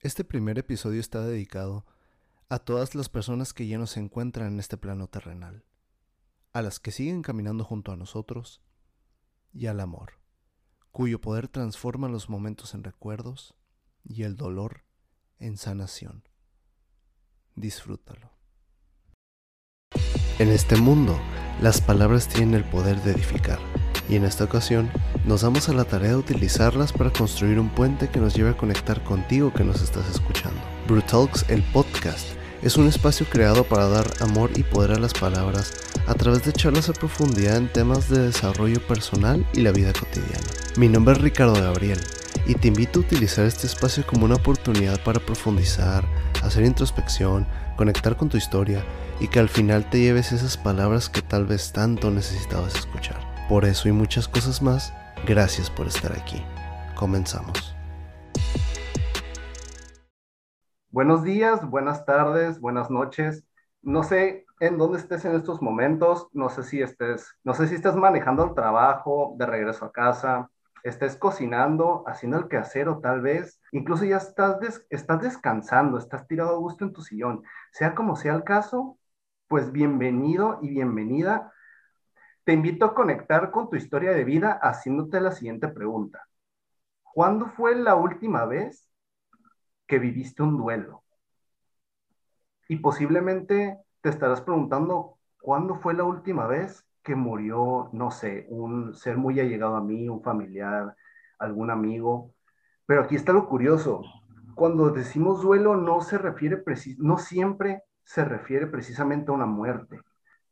Este primer episodio está dedicado a todas las personas que ya no se encuentran en este plano terrenal, a las que siguen caminando junto a nosotros y al amor, cuyo poder transforma los momentos en recuerdos y el dolor en sanación. Disfrútalo. En este mundo, las palabras tienen el poder de edificar y en esta ocasión nos damos a la tarea de utilizarlas para construir un puente que nos lleve a conectar contigo que nos estás escuchando. Brutalks, el podcast, es un espacio creado para dar amor y poder a las palabras a través de charlas a profundidad en temas de desarrollo personal y la vida cotidiana. Mi nombre es Ricardo Gabriel y te invito a utilizar este espacio como una oportunidad para profundizar, hacer introspección, conectar con tu historia y que al final te lleves esas palabras que tal vez tanto necesitabas escuchar. Por eso y muchas cosas más, gracias por estar aquí. Comenzamos. Buenos días, buenas tardes, buenas noches. No sé en dónde estés en estos momentos, no sé si estés, no sé si estás manejando el trabajo, de regreso a casa, estés cocinando, haciendo el quehacer o tal vez incluso ya estás, estás descansando, estás tirado a gusto en tu sillón. Sea como sea el caso, pues bienvenido y bienvenida te invito a conectar con tu historia de vida haciéndote la siguiente pregunta. ¿Cuándo fue la última vez que viviste un duelo? Y posiblemente te estarás preguntando, ¿cuándo fue la última vez que murió, no sé, un ser muy allegado a mí, un familiar, algún amigo? Pero aquí está lo curioso. Cuando decimos duelo no se refiere, no siempre se refiere precisamente a una muerte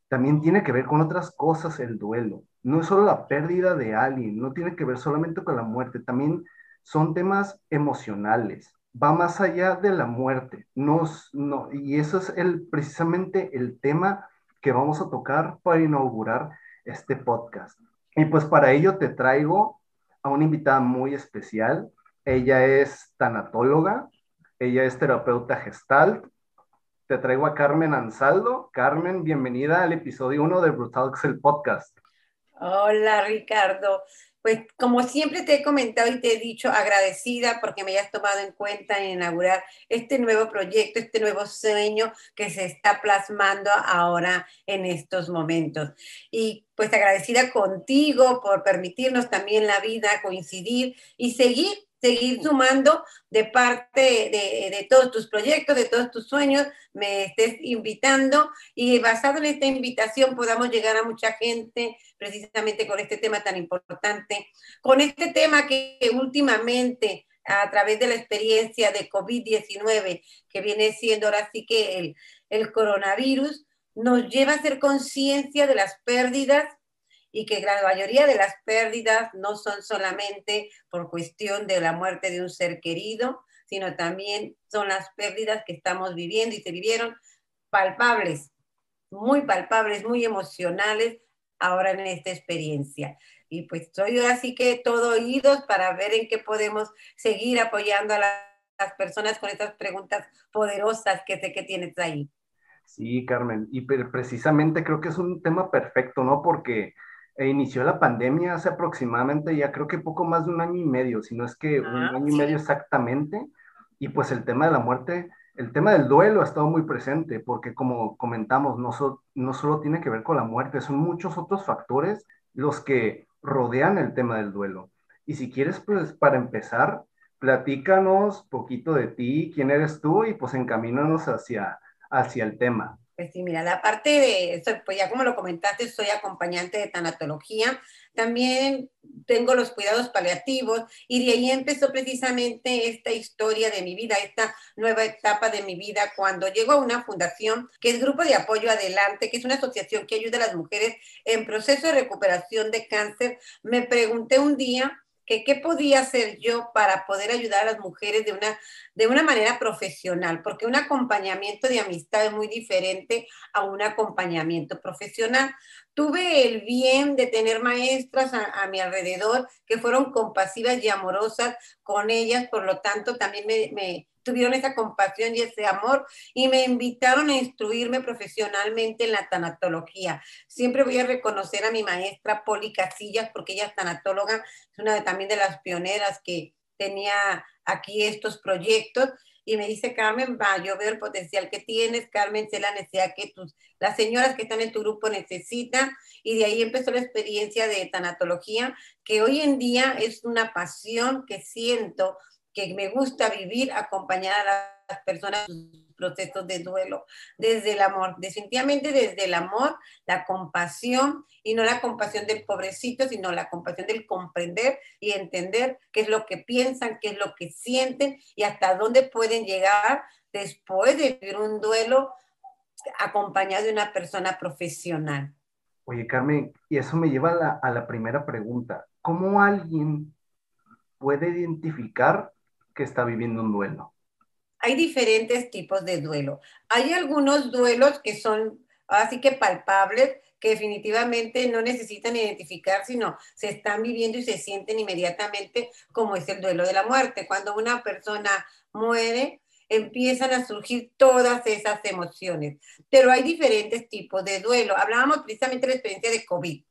también tiene que ver con otras cosas el duelo. No es solo la pérdida de alguien, no tiene que ver solamente con la muerte, también son temas emocionales. Va más allá de la muerte. No, no, y eso es el, precisamente el tema que vamos a tocar para inaugurar este podcast. Y pues para ello te traigo a una invitada muy especial. Ella es tanatóloga, ella es terapeuta gestalt, te traigo a Carmen Ansaldo. Carmen, bienvenida al episodio 1 de Brutalx, el podcast. Hola, Ricardo. Pues como siempre te he comentado y te he dicho, agradecida porque me hayas tomado en cuenta en inaugurar este nuevo proyecto, este nuevo sueño que se está plasmando ahora en estos momentos. Y pues agradecida contigo por permitirnos también la vida coincidir y seguir seguir sumando de parte de, todos tus proyectos, de todos tus sueños, me estés invitando y basado en esta invitación podamos llegar a mucha gente precisamente con este tema tan importante, con este tema que últimamente a través de la experiencia de COVID-19, que viene siendo ahora sí que el, el coronavirus, nos lleva a hacer conciencia de las pérdidas y que la mayoría de las pérdidas no son solamente por cuestión de la muerte de un ser querido, sino también son las pérdidas que estamos viviendo y se vivieron palpables, muy palpables, muy emocionales ahora en esta experiencia. Y pues soy así que todo oídos para ver en qué podemos seguir apoyando a las personas con estas preguntas poderosas que sé que tienes ahí. Sí, Carmen, y precisamente creo que es un tema perfecto, ¿no? Porque e inició la pandemia hace aproximadamente ya creo que poco más de un año y medio, si no es que un ah, año y medio exactamente, y pues el tema de la muerte, el tema del duelo ha estado muy presente, porque como comentamos, no, no solo tiene que ver con la muerte, son muchos otros factores los que rodean el tema del duelo. Y si quieres, pues para empezar, platícanos poquito de ti, quién eres tú, y pues encamínanos hacia, hacia el tema. Pues sí, mira, la parte de, pues ya como lo comentaste, soy acompañante de tanatología, también tengo los cuidados paliativos y de ahí empezó precisamente esta historia de mi vida, esta nueva etapa de mi vida cuando llego a una fundación que es Grupo de Apoyo Adelante, que es una asociación que ayuda a las mujeres en proceso de recuperación de cáncer. Me pregunté un día que qué podía hacer yo para poder ayudar a las mujeres de una, de una manera profesional, porque un acompañamiento de amistad es muy diferente a un acompañamiento profesional. Tuve el bien de tener maestras a, mi alrededor que fueron compasivas y amorosas con ellas, por lo tanto también me tuvieron esa compasión y ese amor y me invitaron a instruirme profesionalmente en la tanatología. Siempre voy a reconocer a mi maestra Poli Casillas porque ella es tanatóloga, es una de, también de las pioneras que tenía aquí estos proyectos y me dice, Carmen, va, yo veo el potencial que tienes, Carmen, sé la necesidad que las señoras que están en tu grupo necesitan, y de ahí empezó la experiencia de tanatología, que hoy en día es una pasión que siento, que me gusta vivir, acompañar a las personas procesos de duelo, desde el amor, definitivamente desde el amor, la compasión y no la compasión del pobrecito, sino la compasión del comprender y entender qué es lo que piensan, qué es lo que sienten y hasta dónde pueden llegar después de vivir un duelo acompañado de una persona profesional. Oye, Carmen, y eso me lleva a la, a la primera pregunta. ¿Cómo alguien puede identificar que está viviendo un duelo? hay diferentes tipos de duelo. Hay algunos duelos que son así que palpables, que definitivamente no necesitan identificar, sino se están viviendo y se sienten inmediatamente como es el duelo de la muerte. Cuando una persona muere, empiezan a surgir todas esas emociones. Pero hay diferentes tipos de duelo. Hablábamos precisamente de la experiencia de COVID.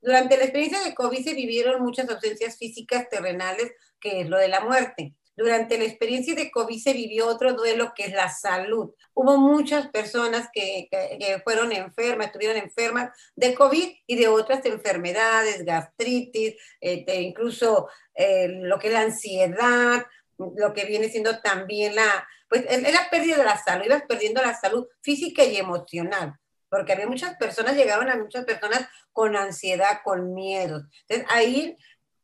Durante la experiencia de COVID se vivieron muchas ausencias físicas terrenales, que es lo de la muerte. Durante la experiencia de COVID se vivió otro duelo que es la salud. Hubo muchas personas que, fueron enfermas, estuvieron enfermas de COVID y de otras enfermedades, gastritis, este, incluso eh, lo que es la ansiedad, lo que viene siendo también la, pues era pérdida de la salud, ibas perdiendo la salud física y emocional porque había muchas personas, llegaban a muchas personas con ansiedad, con miedo. Entonces ahí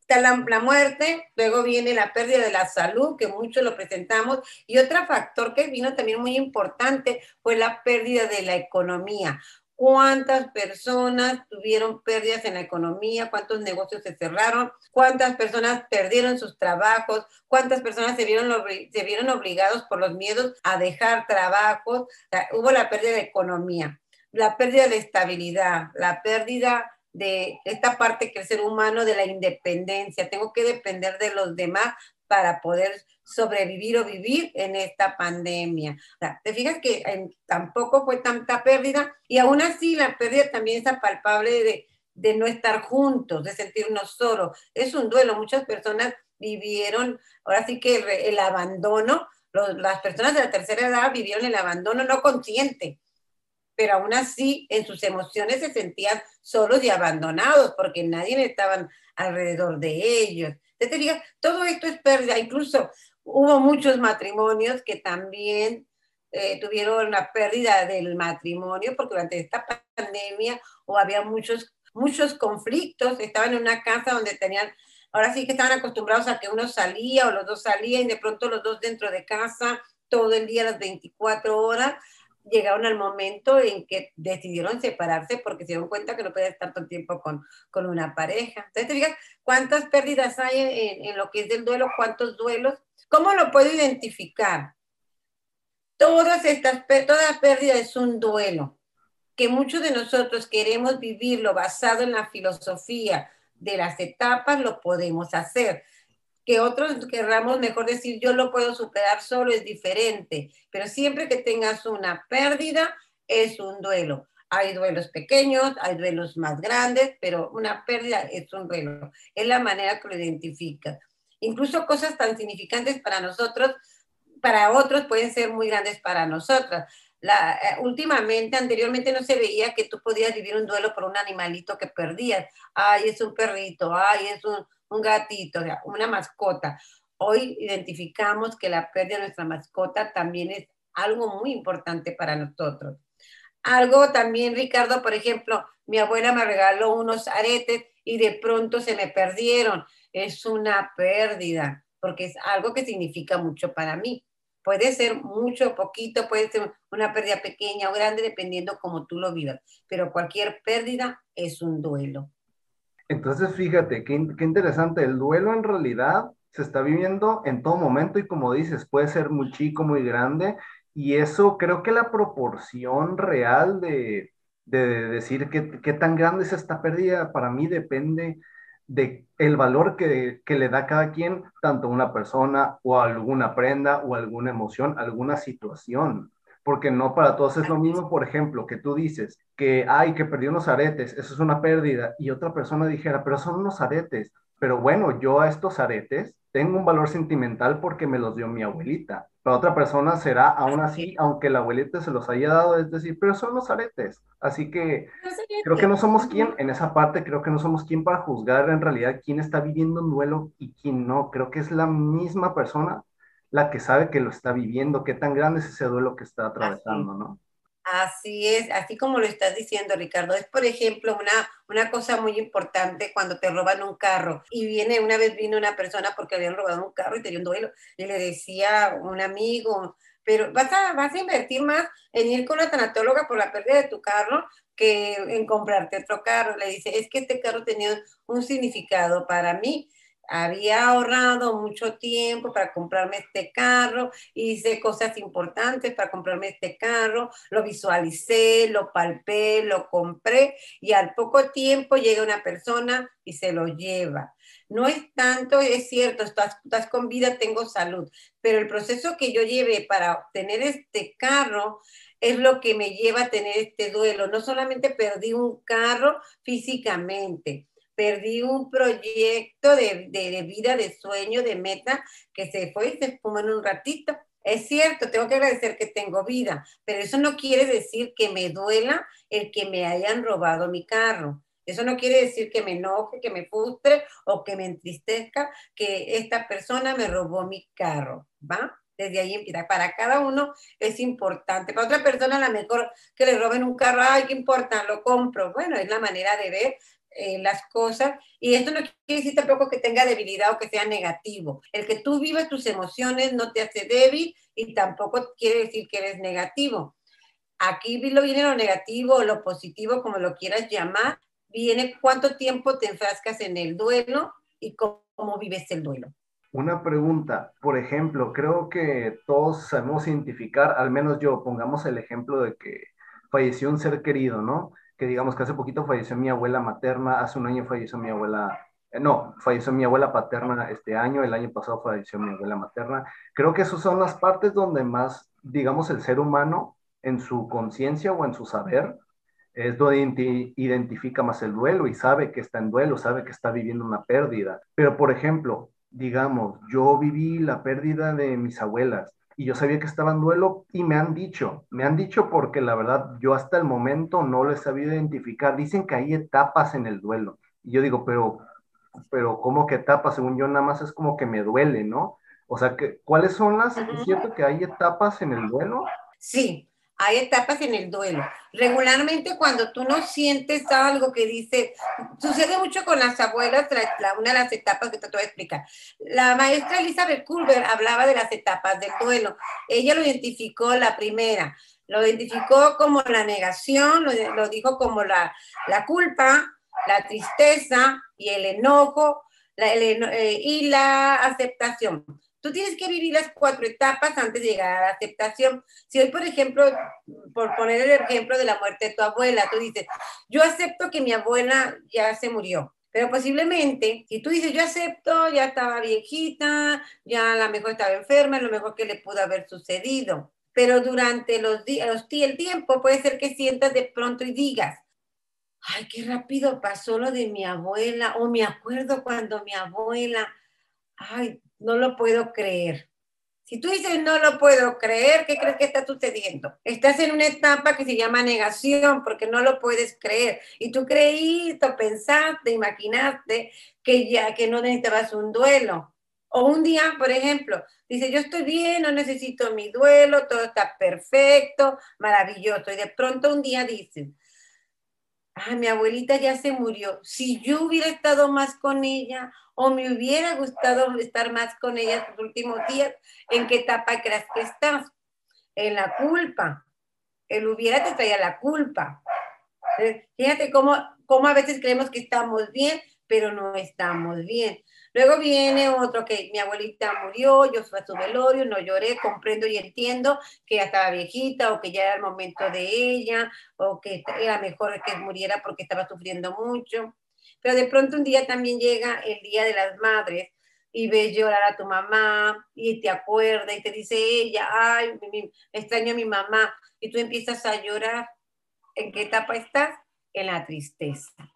está la, muerte, luego viene la pérdida de la salud, que muchos lo presentamos, y otro factor que vino también muy importante fue la pérdida de la economía. ¿Cuántas personas tuvieron pérdidas en la economía? ¿Cuántos negocios se cerraron? ¿Cuántas personas perdieron sus trabajos? ¿Cuántas personas se vieron, se vieron obligados por los miedos a dejar trabajos? hubo la pérdida de economía, la pérdida de estabilidad, la pérdida de esta parte que el ser humano de la independencia. Tengo que depender de los demás para poder sobrevivir o vivir en esta pandemia. te fijas que tampoco fue tanta pérdida y aún así la pérdida también es palpable de, de no estar juntos, de sentirnos solos. Es un duelo. Muchas personas vivieron, ahora sí que el, abandono, las personas de la tercera edad vivieron el abandono no consciente, pero aún así en sus emociones se sentían solos y abandonados porque nadie estaba alrededor de ellos. Te digo, todo esto es pérdida, incluso hubo muchos matrimonios que también eh, tuvieron una pérdida del matrimonio porque durante esta pandemia o había muchos, muchos conflictos, estaban en una casa donde tenían, ahora sí que estaban acostumbrados a que uno salía o los dos salían y de pronto los dos dentro de casa todo el día, las 24 horas, llegaron al momento en que decidieron separarse porque se dieron cuenta que no podía estar todo el tiempo con, con una pareja. Entonces, te fijas cuántas pérdidas hay en, en, lo que es del duelo, cuántos duelos. ¿Cómo lo puedo identificar? Todas estas, toda pérdida es un duelo, que muchos de nosotros queremos vivirlo basado en la filosofía de las etapas, lo podemos hacer que otros querramos mejor decir yo lo puedo superar solo es diferente, pero siempre que tengas una pérdida es un duelo. Hay duelos pequeños, hay duelos más grandes, pero una pérdida es un duelo. Es la manera que lo identifica. Incluso cosas tan significantes para nosotros, para otros pueden ser muy grandes para nosotras. La, eh, últimamente, anteriormente no se veía que tú podías vivir un duelo por un animalito que perdías. Ay, es un perrito, ay, es un, un gatito, una mascota. Hoy identificamos que la pérdida de nuestra mascota también es algo muy importante para nosotros. Algo también, Ricardo, por ejemplo, mi abuela me regaló unos aretes y de pronto se me perdieron. Es una pérdida, porque es algo que significa mucho para mí. Puede ser mucho poquito, puede ser una pérdida pequeña o grande, dependiendo cómo tú lo vivas, pero cualquier pérdida es un duelo. Entonces, fíjate, qué, interesante. El duelo en realidad se está viviendo en todo momento y como dices, puede ser muy chico, muy grande. Y eso creo que la proporción real de, decir qué, tan grande es esta pérdida para mí depende de el valor que, que, le da cada quien, tanto una persona o alguna prenda o alguna emoción, alguna situación porque no para todos es lo mismo, por ejemplo, que tú dices que, ay, que perdió unos aretes, eso es una pérdida, y otra persona dijera, pero son unos aretes, pero bueno, yo a estos aretes tengo un valor sentimental porque me los dio mi abuelita. Para otra persona será aún así, aunque la abuelita se los haya dado, es decir, pero son los aretes. Así que creo que no somos quien, en esa parte, creo que no somos quien para juzgar en realidad quién está viviendo un duelo y quién no. Creo que es la misma persona la que sabe que lo está viviendo, qué tan grande es ese duelo que está atravesando, ¿no? Así es, así como lo estás diciendo, Ricardo. Es, por ejemplo, una, una cosa muy importante cuando te roban un carro. Y viene, una vez vino una persona porque habían robado un carro y tenía un duelo. Y le decía un amigo, pero vas a, vas a invertir más en ir con la tanatóloga por la pérdida de tu carro que en comprarte otro carro. Le dice, es que este carro tenía un significado para mí había ahorrado mucho tiempo para comprarme este carro, hice cosas importantes para comprarme este carro, lo visualicé, lo palpé, lo compré y al poco tiempo llega una persona y se lo lleva. No es tanto, es cierto, estás, estás con vida, tengo salud, pero el proceso que yo llevé para obtener este carro es lo que me lleva a tener este duelo. No solamente perdí un carro físicamente, perdí un proyecto de, de, vida, de sueño, de meta, que se fue y se espumó en un ratito. Es cierto, tengo que agradecer que tengo vida, pero eso no quiere decir que me duela el que me hayan robado mi carro. Eso no quiere decir que me enoje, que me frustre o que me entristezca que esta persona me robó mi carro, ¿va? Desde ahí empieza. Para cada uno es importante. Para otra persona, a lo mejor que le roben un carro, ay, ¿qué importa? Lo compro. Bueno, es la manera de ver eh, las cosas. Y esto no quiere decir tampoco que tenga debilidad o que sea negativo. El que tú vives tus emociones no te hace débil y tampoco quiere decir que eres negativo. Aquí lo viene lo negativo o lo positivo, como lo quieras llamar, viene cuánto tiempo te enfrascas en el duelo y cómo, cómo vives el duelo. Una pregunta, por ejemplo, creo que todos sabemos identificar, al menos yo, pongamos el ejemplo de que falleció un ser querido, ¿no? Que digamos que hace poquito falleció mi abuela materna, hace un año falleció mi abuela, eh, no, falleció mi abuela paterna este año, el año pasado falleció mi abuela materna. Creo que esas son las partes donde más, digamos, el ser humano en su conciencia o en su saber es donde identifica más el duelo y sabe que está en duelo, sabe que está viviendo una pérdida. Pero, por ejemplo, digamos, yo viví la pérdida de mis abuelas y yo sabía que estaba en duelo y me han dicho, me han dicho porque la verdad yo hasta el momento no lo he sabido identificar. Dicen que hay etapas en el duelo. Y yo digo, pero, pero ¿cómo que etapas? Según yo nada más es como que me duele, ¿no? O sea, que, ¿cuáles son las? ¿Es cierto que hay etapas en el duelo? Sí, hay etapas en el duelo. Regularmente cuando tú no sientes algo que dice, sucede mucho con las abuelas, una de las etapas que te voy a explicar. La maestra Elizabeth Culver hablaba de las etapas del duelo. Ella lo identificó la primera, lo identificó como la negación, lo, dijo como la, la, culpa, la tristeza y el enojo eh, y la aceptación. Tú tienes que vivir las cuatro etapas antes de llegar a la aceptación. Si hoy, por ejemplo, por poner el ejemplo de la muerte de tu abuela, tú dices, yo acepto que mi abuela ya se murió. Pero posiblemente, si tú dices, yo acepto, ya estaba viejita, ya a lo mejor estaba enferma, lo mejor que le pudo haber sucedido. Pero durante los días, el tiempo, puede ser que sientas de pronto y digas, ay, qué rápido pasó lo de mi abuela, o me acuerdo cuando mi abuela, ay, no lo puedo creer. Si tú dices no lo puedo creer, ¿qué crees que está sucediendo? Estás en una etapa que se llama negación porque no lo puedes creer. Y tú creíste, pensaste, imaginaste que ya que no necesitabas un duelo. O un día, por ejemplo, dice, yo estoy bien, no necesito mi duelo, todo está perfecto, maravilloso. Y de pronto un día dices, ah, mi abuelita ya se murió. Si yo hubiera estado más con ella o me hubiera gustado estar más con ella estos últimos días, ¿en qué etapa crees que estás? En la culpa. El hubiera te traía la culpa. Eh, fíjate cómo, cómo a veces creemos que estamos bien, pero no estamos bien. Luego viene otro que mi abuelita murió, yo fui a su velorio, no lloré, comprendo y entiendo que ya estaba viejita o que ya era el momento de ella o que era mejor que muriera porque estaba sufriendo mucho. Pero de pronto un día también llega el Día de las Madres y ves llorar a tu mamá y te acuerda y te dice ella, ay, extraño a mi mamá y tú empiezas a llorar. ¿En qué etapa estás? En la tristeza.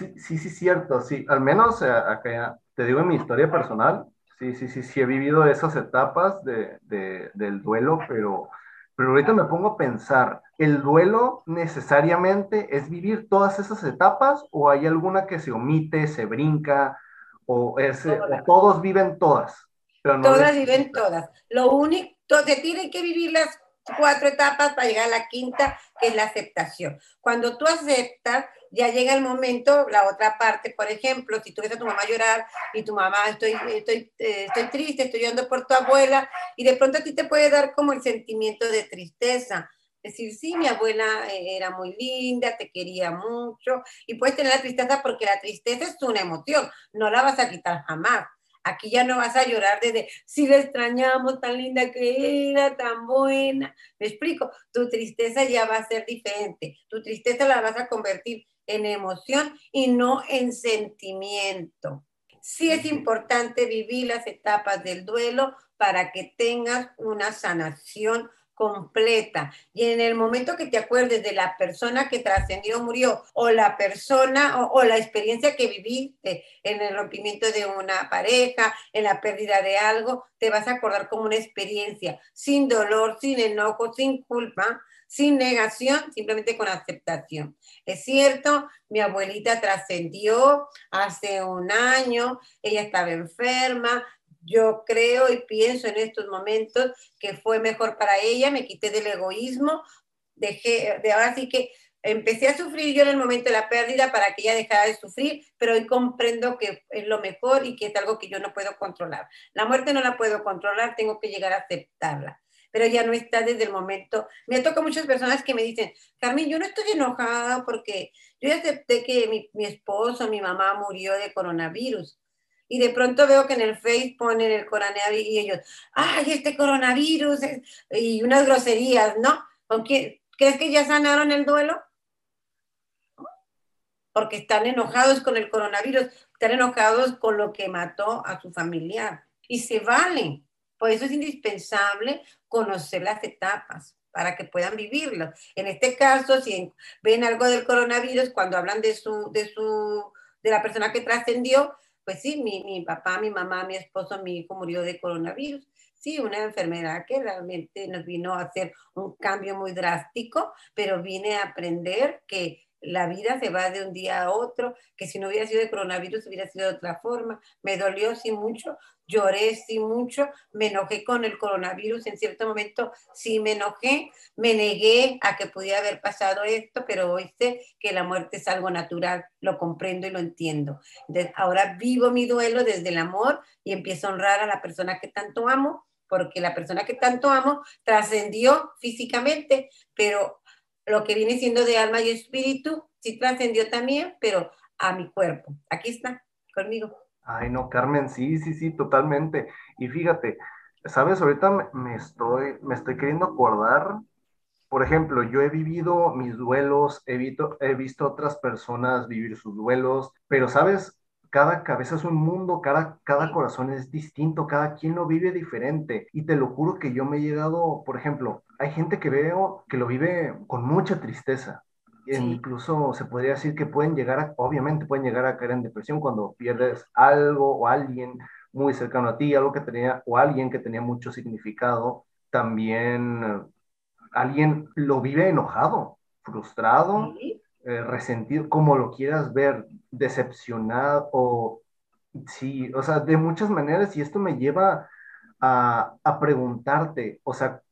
Sí, sí, sí, cierto, sí. Al menos eh, acá, te digo en mi historia personal, sí, sí, sí, sí he vivido esas etapas de, de, del duelo, pero, pero ahorita me pongo a pensar, ¿el duelo necesariamente es vivir todas esas etapas o hay alguna que se omite, se brinca o, es, o todos viven todas? todas viven todas. Lo único, que tienen que vivir las cuatro etapas para llegar a la quinta, que es la aceptación. Cuando tú aceptas, ya llega el momento, la otra parte, por ejemplo, si tú ves a tu mamá llorar y tu mamá, estoy, estoy, eh, estoy triste, estoy llorando por tu abuela, y de pronto a ti te puede dar como el sentimiento de tristeza. Decir, sí, mi abuela eh, era muy linda, te quería mucho, y puedes tener la tristeza porque la tristeza es una emoción, no la vas a quitar jamás. Aquí ya no vas a llorar desde, si la extrañamos, tan linda que era, tan buena. Me explico, tu tristeza ya va a ser diferente. Tu tristeza la vas a convertir en emoción y no en sentimiento. Sí es importante vivir las etapas del duelo para que tengas una sanación completa. Y en el momento que te acuerdes de la persona que trascendió, murió, o la persona o, la experiencia que viviste en el rompimiento de una pareja, en la pérdida de algo, te vas a acordar como una experiencia, sin dolor, sin enojo, sin culpa, sin negación, simplemente con aceptación. Es cierto, mi abuelita trascendió hace un año, ella estaba enferma, yo creo y pienso en estos momentos que fue mejor para ella, me quité del egoísmo, dejé, de ahora sí que empecé a sufrir yo en el momento de la pérdida para que ella dejara de sufrir, pero hoy comprendo que es lo mejor y que es algo que yo no puedo controlar. La muerte no la puedo controlar, tengo que llegar a aceptarla, pero ya no está desde el momento. Me toca muchas personas que me dicen, Carmen, yo no estoy enojada porque yo acepté que mi, mi esposo, mi mamá murió de coronavirus y de pronto veo que en el Facebook ponen el coronavirus y ellos, ay, este coronavirus, y unas groserías, ¿no? ¿Con? ¿Crees que ya sanaron el duelo? Porque están enojados con el coronavirus, están enojados con lo que mató a su familiar. Y se valen. Por eso es indispensable conocer las etapas para que puedan vivirlo. En este caso, si ven algo del coronavirus, cuando hablan de su, de su, de la persona que trascendió, pues sí, mi, mi papá, mi mamá, mi esposo, mi hijo murió de coronavirus. Sí, una enfermedad que realmente nos vino a hacer un cambio muy drástico, pero vine a aprender que la vida se va de un día a otro, que si no hubiera sido de coronavirus hubiera sido de otra forma. Me dolió sí mucho, lloré sí mucho, me enojé con el coronavirus en cierto momento, sí me enojé, me negué a que pudiera haber pasado esto, pero hoy sé que la muerte es algo natural, lo comprendo y lo entiendo. ahora vivo mi duelo desde el amor y empiezo a honrar a la persona que tanto amo porque la persona que tanto amo trascendió físicamente, pero lo que viene siendo de alma y espíritu, sí trascendió también, pero a mi cuerpo. Aquí está, conmigo. Ay, no, Carmen, sí, sí, sí, totalmente. Y fíjate, sabes, ahorita me, estoy, me estoy queriendo acordar, por ejemplo, yo he vivido mis duelos, he visto, he visto otras personas vivir sus duelos, pero sabes, cada cabeza es un mundo, cada, cada corazón es distinto, cada quien lo vive diferente. Y te lo juro que yo me he llegado, por ejemplo, hay gente que veo que lo vive con mucha tristeza. E incluso se podría decir que pueden llegar a, obviamente pueden llegar a caer en depresión cuando pierdes algo o alguien muy cercano a ti, algo que tenía, o alguien que tenía mucho significado. También alguien lo vive enojado, frustrado, eh, resentido, como lo quieras ver, decepcionado o sí, o sea, de muchas maneras y esto me lleva a, a preguntarte, o sea,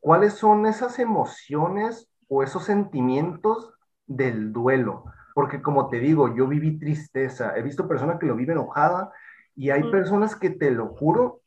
¿cuáles son esas emociones o esos sentimientos del duelo? Porque como te digo, yo viví tristeza, he visto personas que lo viven enojada y hay personas que te lo juro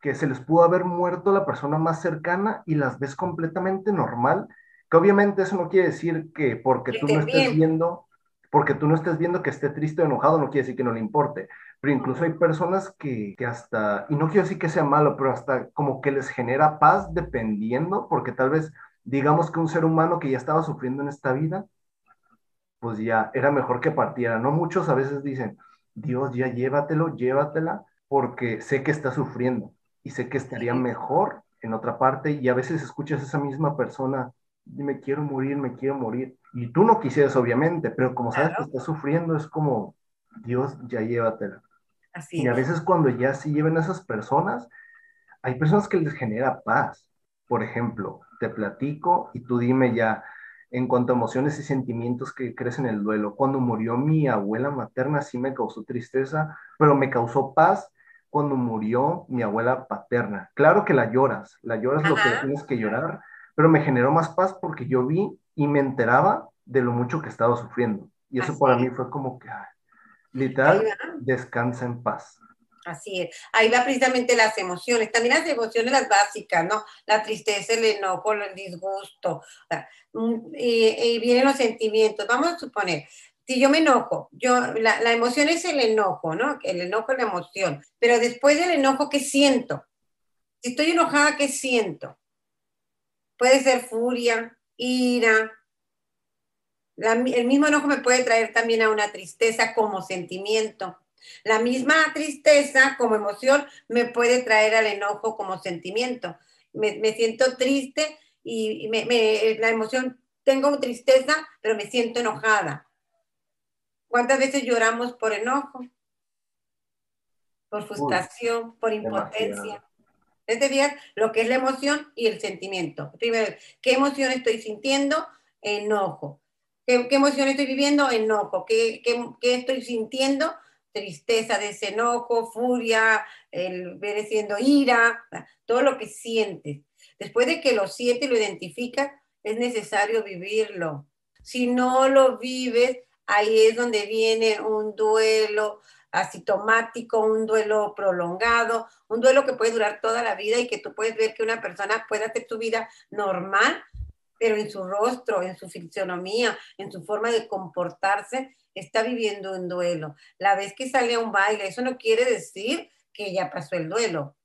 que se les pudo haber muerto la persona más cercana y las ves completamente normal, que obviamente eso no quiere decir que porque tú no estés viendo porque tú no estés viendo que esté triste o enojado, no quiere decir que no le importe. Pero incluso hay personas que, que, hasta, y no quiero decir que sea malo, pero hasta como que les genera paz dependiendo, porque tal vez digamos que un ser humano que ya estaba sufriendo en esta vida, pues ya era mejor que partiera. No muchos a veces dicen, Dios, ya llévatelo, llévatela, porque sé que está sufriendo y sé que estaría mejor en otra parte y a veces escuchas a esa misma persona, me quiero morir, me quiero morir Y tú no quisieras, obviamente, pero como sabes que estás sufriendo, es como, Dios, ya llévatela. Así y a veces cuando ya se lleven esas personas, hay personas que les genera paz. Por ejemplo, te platico y tú dime ya, en cuanto a emociones y sentimientos que crecen en el duelo. Cuando murió mi abuela materna sí me causó tristeza, pero me causó paz cuando murió mi abuela paterna. Claro que la lloras, la lloras lo que tienes que llorar, pero me generó más paz porque yo vi y me enteraba de lo mucho que estaba sufriendo. Y eso para mí fue como que, literal, descansa en paz. Así es. Ahí va precisamente las emociones. También las emociones, las básicas, ¿no? La tristeza, el enojo, el disgusto. Mm, y, vienen los sentimientos. Vamos a suponer, si yo me enojo, yo, la, la, emoción es el enojo, ¿no? El enojo es la emoción. Pero después del enojo, ¿qué siento? Si estoy enojada, ¿qué siento? Puede ser furia, ira. el mismo enojo me puede traer también a una tristeza como sentimiento. La misma tristeza como emoción me puede traer al enojo como sentimiento. Me, siento triste y la emoción, tengo tristeza, pero me siento enojada. ¿Cuántas veces lloramos por enojo? Por frustración, por impotencia. Es decir, lo que es la emoción y el sentimiento. Primero, ¿qué emoción estoy sintiendo? Enojo. ¿Qué, emoción estoy viviendo? Enojo. ¿Qué, qué estoy sintiendo? Tristeza, desenojo, furia, el ver siendo ira, todo lo que sientes. Después de que lo sientes y lo identificas, es necesario vivirlo. Si no lo vives, ahí es donde viene un duelo asintomático, un duelo prolongado, un duelo que puede durar toda la vida y que tú puedes ver que una persona puede hacer su vida normal, pero en su rostro, en su fisionomía, en su forma de comportarse, está viviendo un duelo. La vez que sale a un baile, eso no quiere decir que ya pasó el duelo,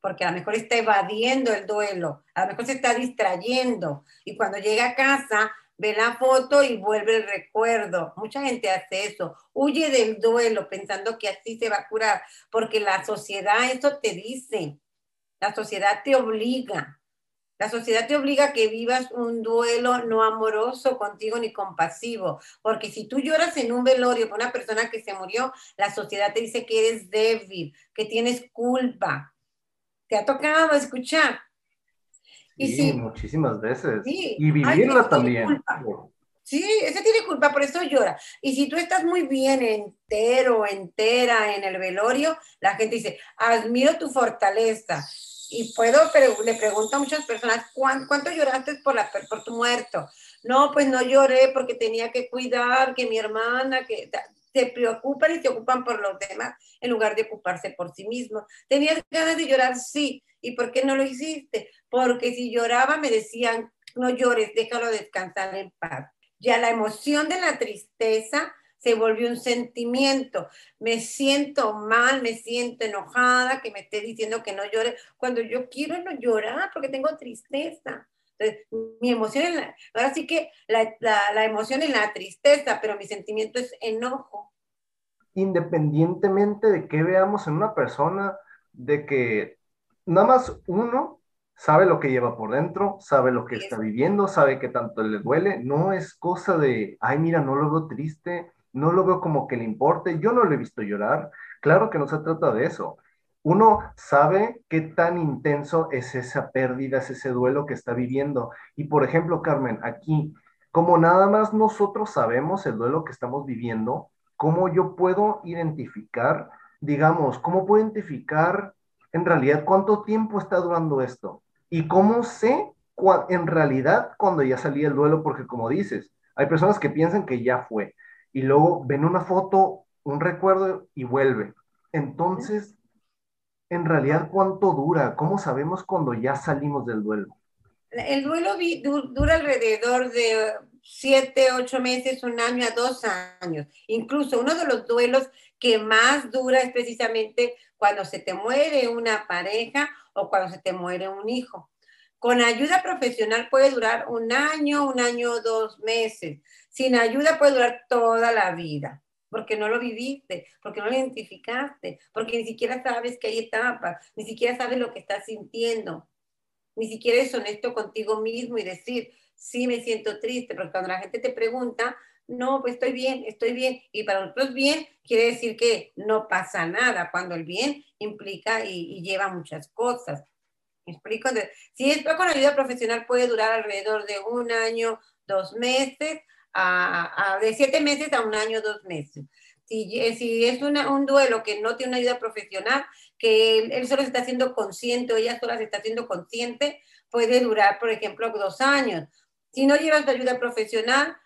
porque a lo mejor está evadiendo el duelo, a lo mejor se está distrayendo y cuando llega a casa ve la foto y vuelve el recuerdo. Mucha gente hace eso, huye del duelo pensando que así se va a curar, porque la sociedad eso te dice, la sociedad te obliga. La sociedad te obliga a que vivas un duelo no amoroso contigo ni compasivo, porque si tú lloras en un velorio por una persona que se murió, la sociedad te dice que eres débil, que tienes culpa. ¿Te ha tocado escuchar? Sí, muchísimas veces. y vivirla también. Sí, ese tiene culpa, por eso llora. Y si tú estás muy bien entero, entera en el velorio, la gente dice, admiro tu fortaleza y puedo, pero le pregunto a muchas personas, ¿cuánto, lloraste por, la, por tu muerto? No, pues no lloré porque tenía que cuidar, que mi hermana, que se preocupan y se ocupan por los demás en lugar de ocuparse por sí mismos. ¿Tenías ganas de llorar? Sí. ¿Y por qué no lo hiciste? Porque si lloraba me decían, no llores, déjalo descansar en paz. Ya la emoción de la tristeza se volvió un sentimiento. Me siento mal, me siento enojada, que me esté diciendo que no llore, cuando yo quiero no llorar porque tengo tristeza. Entonces, mi emoción es la, ahora sí que la, la emoción es la tristeza, pero mi sentimiento es enojo. Independientemente de que veamos en una persona, de que nada más uno sabe lo que lleva por dentro, sabe lo que está viviendo, sabe que tanto le duele, no es cosa de, ay, mira, no lo veo triste, no lo veo como que le importe, yo no lo he visto llorar, claro que no se trata de eso. Uno sabe qué tan intenso es esa pérdida, es ese duelo que está viviendo. Y por ejemplo, Carmen, aquí, como nada más nosotros sabemos el duelo que estamos viviendo, ¿cómo yo puedo identificar, digamos, cómo puedo identificar en realidad cuánto tiempo está durando esto? ¿Y cómo sé en realidad cuando ya salí el duelo? Porque como dices, hay personas que piensan que ya fue, y luego ven una foto, un recuerdo y vuelve. Entonces, en realidad, ¿cuánto dura? ¿Cómo sabemos cuando ya salimos del duelo? El duelo dura alrededor de siete, ocho meses, un año a dos años. Incluso uno de los duelos que más dura es precisamente cuando se te muere una pareja o cuando se te muere un hijo. Con ayuda profesional puede durar un año, un año dos meses. Sin ayuda puede durar toda la vida, porque no lo viviste, porque no lo identificaste, porque ni siquiera sabes que hay etapas, ni siquiera sabes lo que estás sintiendo, ni siquiera es honesto contigo mismo y decir, sí me siento triste, porque cuando la gente te pregunta, no, pues estoy bien, estoy bien. Y para nosotros bien quiere decir que no pasa nada, cuando el bien implica y, lleva muchas cosas. ¿Me explico? si es con ayuda profesional puede durar alrededor de un año, dos meses, a, de siete meses a un año, dos meses. Si, si es un duelo que no tiene una ayuda profesional, que él, solo se está haciendo consciente o ella sola se está haciendo consciente, puede durar, por ejemplo, dos años. Si no llevas ayuda profesional,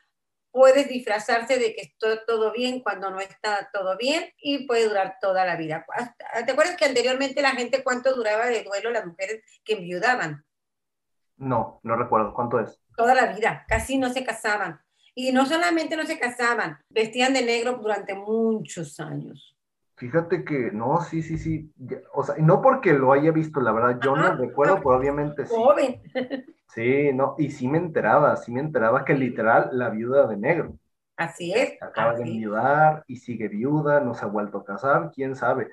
puedes disfrazarse de que está todo bien cuando no está todo bien y puede durar toda la vida. ¿Te acuerdas que anteriormente la gente cuánto duraba de duelo las mujeres que enviudaban? No, no recuerdo. ¿Cuánto es? Toda la vida, casi no se casaban. Y no solamente no se casaban, vestían de negro durante muchos años. Fíjate que, no, sí, sí, sí. O sea, no porque lo haya visto, la verdad, yo no recuerdo, pero obviamente sí. Joven. Sí, no, y sí me enteraba, sí me enteraba que literal la viuda de negro. Así es. Acaba de enviudar y sigue viuda, no se ha vuelto a casar, quién sabe.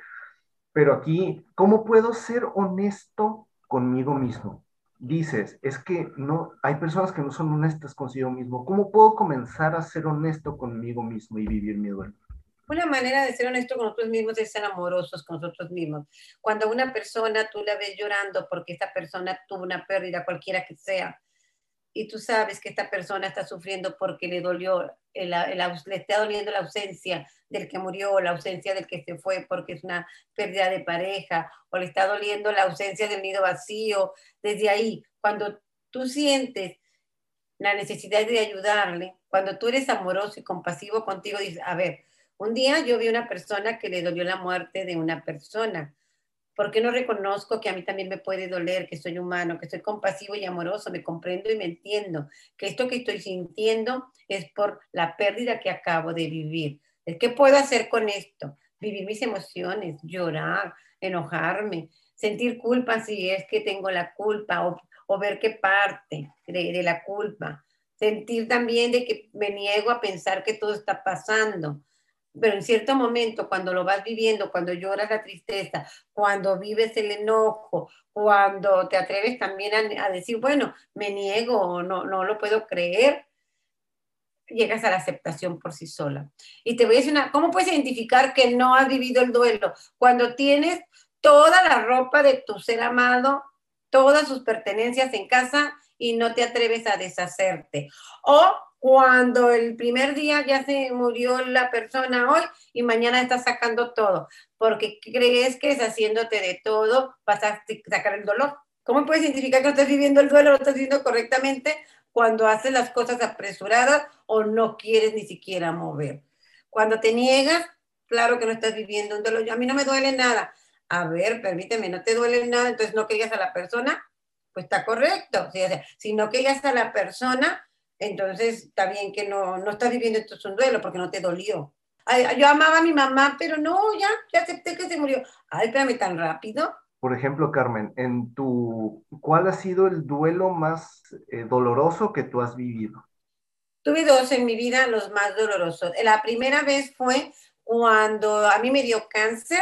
Pero aquí, ¿cómo puedo ser honesto conmigo mismo? Dices, es que no, hay personas que no son honestas consigo mismo. ¿Cómo puedo comenzar a ser honesto conmigo mismo y vivir mi duelo? Una manera de ser honesto con nosotros mismos es ser amorosos con nosotros mismos. Cuando una persona tú la ves llorando porque esta persona tuvo una pérdida, cualquiera que sea, y tú sabes que esta persona está sufriendo porque le dolió, el, le está doliendo la ausencia del que murió, la ausencia del que se fue porque es una pérdida de pareja, o le está doliendo la ausencia del nido vacío, desde ahí, cuando tú sientes la necesidad de ayudarle, cuando tú eres amoroso y compasivo contigo, dices, a ver, un día yo vi una persona que le dolió la muerte de una persona. ¿Por qué no reconozco que a mí también me puede doler, que soy humano, que soy compasivo y amoroso, me comprendo y me entiendo, que esto que estoy sintiendo es por la pérdida que acabo de vivir? ¿Qué puedo hacer con esto? Vivir mis emociones, llorar, enojarme, sentir culpa si es que tengo la culpa o, ver qué parte de la culpa. Sentir también de que me niego a pensar que todo está pasando pero en cierto momento, cuando lo vas viviendo, cuando lloras la tristeza, cuando vives el enojo, cuando te atreves también a, decir, bueno, me niego no, no lo puedo creer, llegas a la aceptación por sí sola. Y te voy a decir una, ¿cómo puedes identificar que no has vivido el duelo? Cuando tienes toda la ropa de tu ser amado, todas sus pertenencias en casa y no te atreves a deshacerte. O cuando el primer día ya se murió la persona hoy y mañana estás sacando todo, porque crees que es haciéndote de todo vas a sacar el dolor. ¿Cómo puedes identificar que no estás viviendo el duelo, lo estás viviendo correctamente cuando haces las cosas apresuradas o no quieres ni siquiera mover? Cuando te niegas, claro que no estás viviendo un duelo. A mí no me duele nada. A ver, permíteme, no te duele nada, entonces no querías a la persona, pues está correcto. Si no querías a la persona, entonces está bien que no, no estás viviendo esto es un duelo porque no te dolió. yo amaba a mi mamá, pero no, ya, ya acepté que se murió. Ay, espérame tan rápido. Por ejemplo, Carmen, en tu, ¿cuál ha sido el duelo más eh, doloroso que tú has vivido? Tuve dos en mi vida, los más dolorosos. La primera vez fue cuando a mí me dio cáncer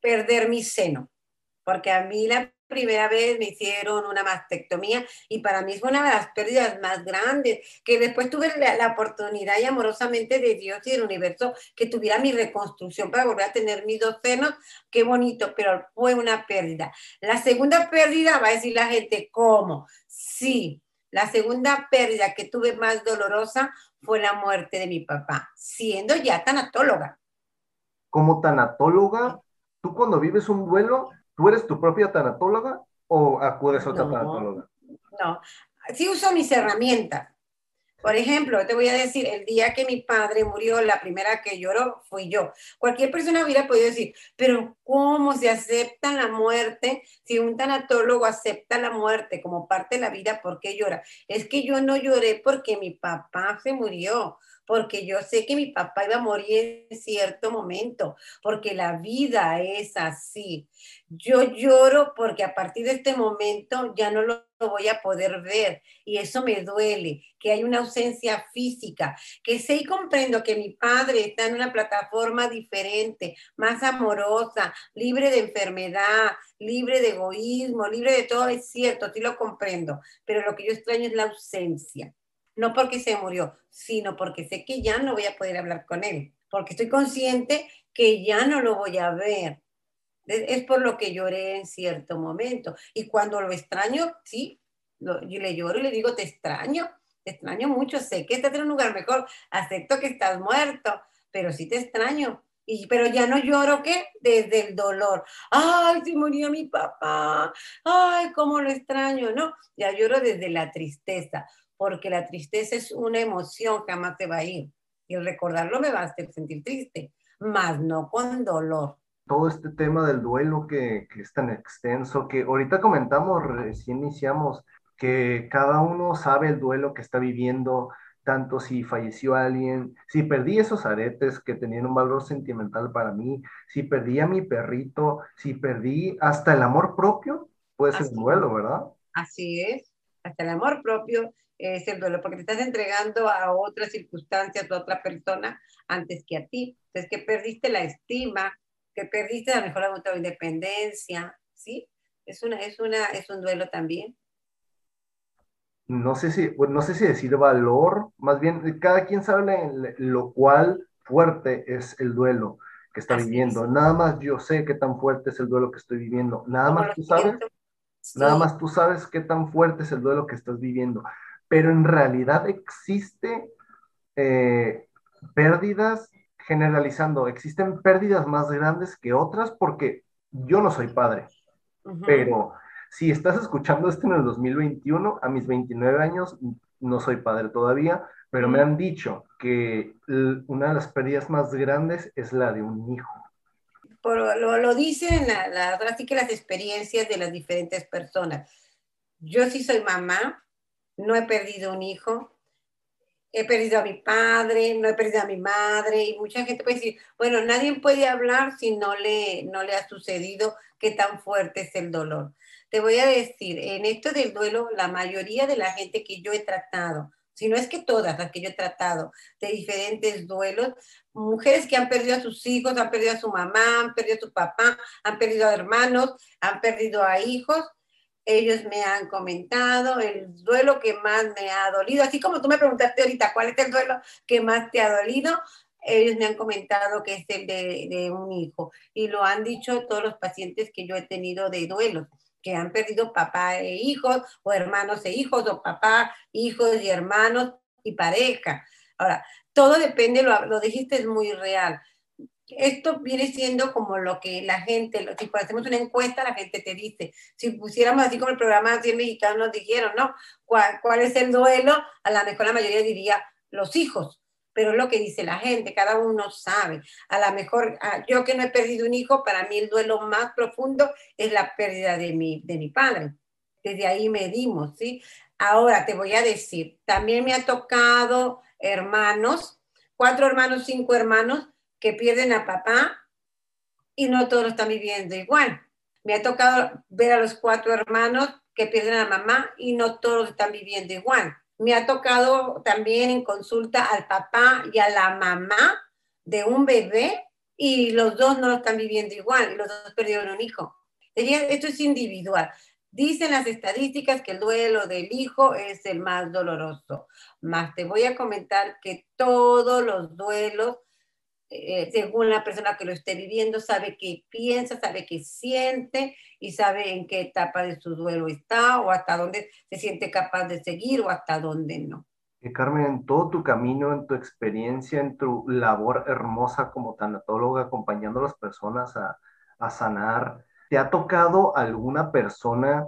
perder mi seno, porque a mí la primera vez me hicieron una mastectomía y para mí fue una de las pérdidas más grandes, que después tuve la, oportunidad y amorosamente de Dios y del universo que tuviera mi reconstrucción para volver a tener mis dos senos, qué bonito, pero fue una pérdida. La segunda pérdida, va a decir la gente, ¿cómo? Sí, la segunda pérdida que tuve más dolorosa fue la muerte de mi papá, siendo ya tanatóloga. Como tanatóloga, tú cuando vives un duelo, ¿Tú eres tu propia tanatóloga o acudes a otra tanatóloga? No, sí uso mis herramientas. Por ejemplo, te voy a decir, el día que mi padre murió, la primera que lloró fui yo. Cualquier persona hubiera podido decir, pero ¿cómo se acepta la muerte? Si un tanatólogo acepta la muerte como parte de la vida, ¿por qué llora? Es que yo no lloré porque mi papá se murió, porque yo sé que mi papá iba a morir en cierto momento, porque la vida es así. Yo lloro porque a partir de este momento ya no lo voy a poder ver y eso me duele, que hay una ausencia física, que sé y comprendo que mi padre está en una plataforma diferente, más amorosa, libre de enfermedad, libre de egoísmo, libre de todo, es cierto, sí lo comprendo, pero lo que yo extraño es la ausencia no porque se murió, sino porque sé que ya no voy a poder hablar con él, porque estoy consciente que ya no lo voy a ver. Es por lo que lloré en cierto momento. Y cuando lo extraño, sí, yo le lloro y le digo, te extraño, te extraño mucho, sé que estás en un lugar mejor, acepto que estás muerto, pero sí te extraño. Y, pero ya no lloro, ¿qué? Desde el dolor. Ay, se murió mi papá. Ay, cómo lo extraño, ¿no? Ya lloro desde la tristeza porque la tristeza es una emoción que jamás te va a ir. Y el recordarlo me va a hacer sentir triste, más no con dolor. Todo este tema del duelo que, que es tan extenso, que ahorita comentamos, recién iniciamos, que cada uno sabe el duelo que está viviendo, tanto si falleció alguien, si perdí esos aretes que tenían un valor sentimental para mí, si perdí a mi perrito, si perdí hasta el amor propio, puede ser duelo, ¿verdad? Así es, hasta el amor propio es el duelo, porque te estás entregando a otras circunstancias, a otra persona antes que a ti. Entonces, que perdiste la estima, que perdiste a lo mejor la independencia, ¿sí? Es, una, es, una, es un duelo también. No sé, si, no sé si decir valor, más bien cada quien sabe lo cual fuerte es el duelo que está viviendo. Nada más yo sé qué tan fuerte es el duelo que estoy viviendo. Nada más tú sabes. Nada más tú sabes qué tan fuerte es el duelo que estás viviendo pero en realidad existe eh, pérdidas, generalizando, existen pérdidas más grandes que otras porque yo no soy padre, pero si estás escuchando esto en el 2021, a mis 29 años, no soy padre todavía, pero me han dicho que una de las pérdidas más grandes es la de un hijo. lo, lo, dicen la, la, que las experiencias de las diferentes personas. Yo sí soy mamá, no he perdido un hijo, he perdido a mi padre, no he perdido a mi madre, y mucha gente puede decir, bueno, nadie puede hablar si no le, no le ha sucedido qué tan fuerte es el dolor. Te voy a decir, en esto del duelo, la mayoría de la gente que yo he tratado, si no es que todas las que yo he tratado de diferentes duelos, mujeres que han perdido a sus hijos, han perdido a su mamá, han perdido a su papá, han perdido a hermanos, han perdido a hijos, ellos me han comentado el duelo que más me ha dolido, así como tú me preguntaste ahorita cuál es el duelo que más te ha dolido, ellos me han comentado que es el de, un hijo y lo han dicho todos los pacientes que yo he tenido de duelo que han perdido papá e hijos o hermanos e hijos o papá, hijos y hermanos y pareja. Ahora, todo depende, lo, lo dijiste, es muy real esto viene siendo como lo que la gente, si hacemos una encuesta, la gente te dice, si pusiéramos así como el programa de 100 mexicanos nos dijeron, ¿no? ¿Cuál, ¿Cuál, es el duelo? A lo mejor la mayoría diría los hijos, pero es lo que dice la gente, cada uno sabe. A lo mejor, yo que no he perdido un hijo, para mí el duelo más profundo es la pérdida de mi, de mi padre. Desde ahí medimos, ¿sí? Ahora te voy a decir, también me ha tocado hermanos, cuatro hermanos, cinco hermanos, que pierden a papá y no todos lo están viviendo igual. Me ha tocado ver a los cuatro hermanos que pierden a mamá y no todos están viviendo igual. Me ha tocado también en consulta al papá y a la mamá de un bebé y los dos no lo están viviendo igual los dos perdieron un hijo. Esto es individual. Dicen las estadísticas que el duelo del hijo es el más doloroso. Más te voy a comentar que todos los duelos eh, según la persona que lo esté viviendo, sabe qué piensa, sabe qué siente y sabe en qué etapa de su duelo está o hasta dónde se siente capaz de seguir o hasta dónde no. Eh, Carmen, en todo tu camino, en tu experiencia, en tu labor hermosa como tanatóloga, acompañando a las personas a, a sanar, ¿te ha tocado alguna persona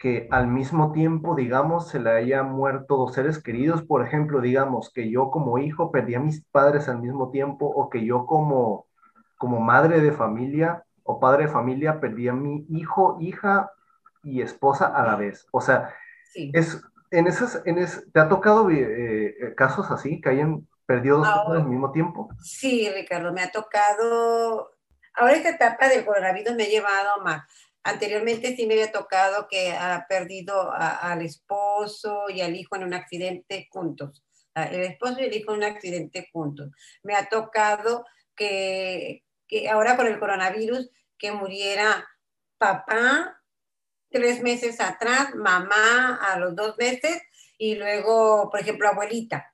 que al mismo tiempo, digamos, se le haya muerto dos seres queridos, por ejemplo, digamos, que yo como hijo perdí a mis padres al mismo tiempo, o que yo como, como madre de familia o padre de familia perdí a mi hijo, hija y esposa a la vez. O sea, es, en esas, en ¿te ha tocado eh, eh, casos así, que hayan ¿Perdió dos personas al mismo tiempo? Sí, Ricardo, me ha tocado. Ahora esta etapa del coronavirus me ha llevado más. Anteriormente sí me había tocado que ha perdido al esposo y al hijo en un accidente juntos. El esposo y el hijo en un accidente juntos. Me ha tocado que, que ahora con el coronavirus que muriera papá tres meses atrás, mamá a los dos meses y luego, por ejemplo, abuelita.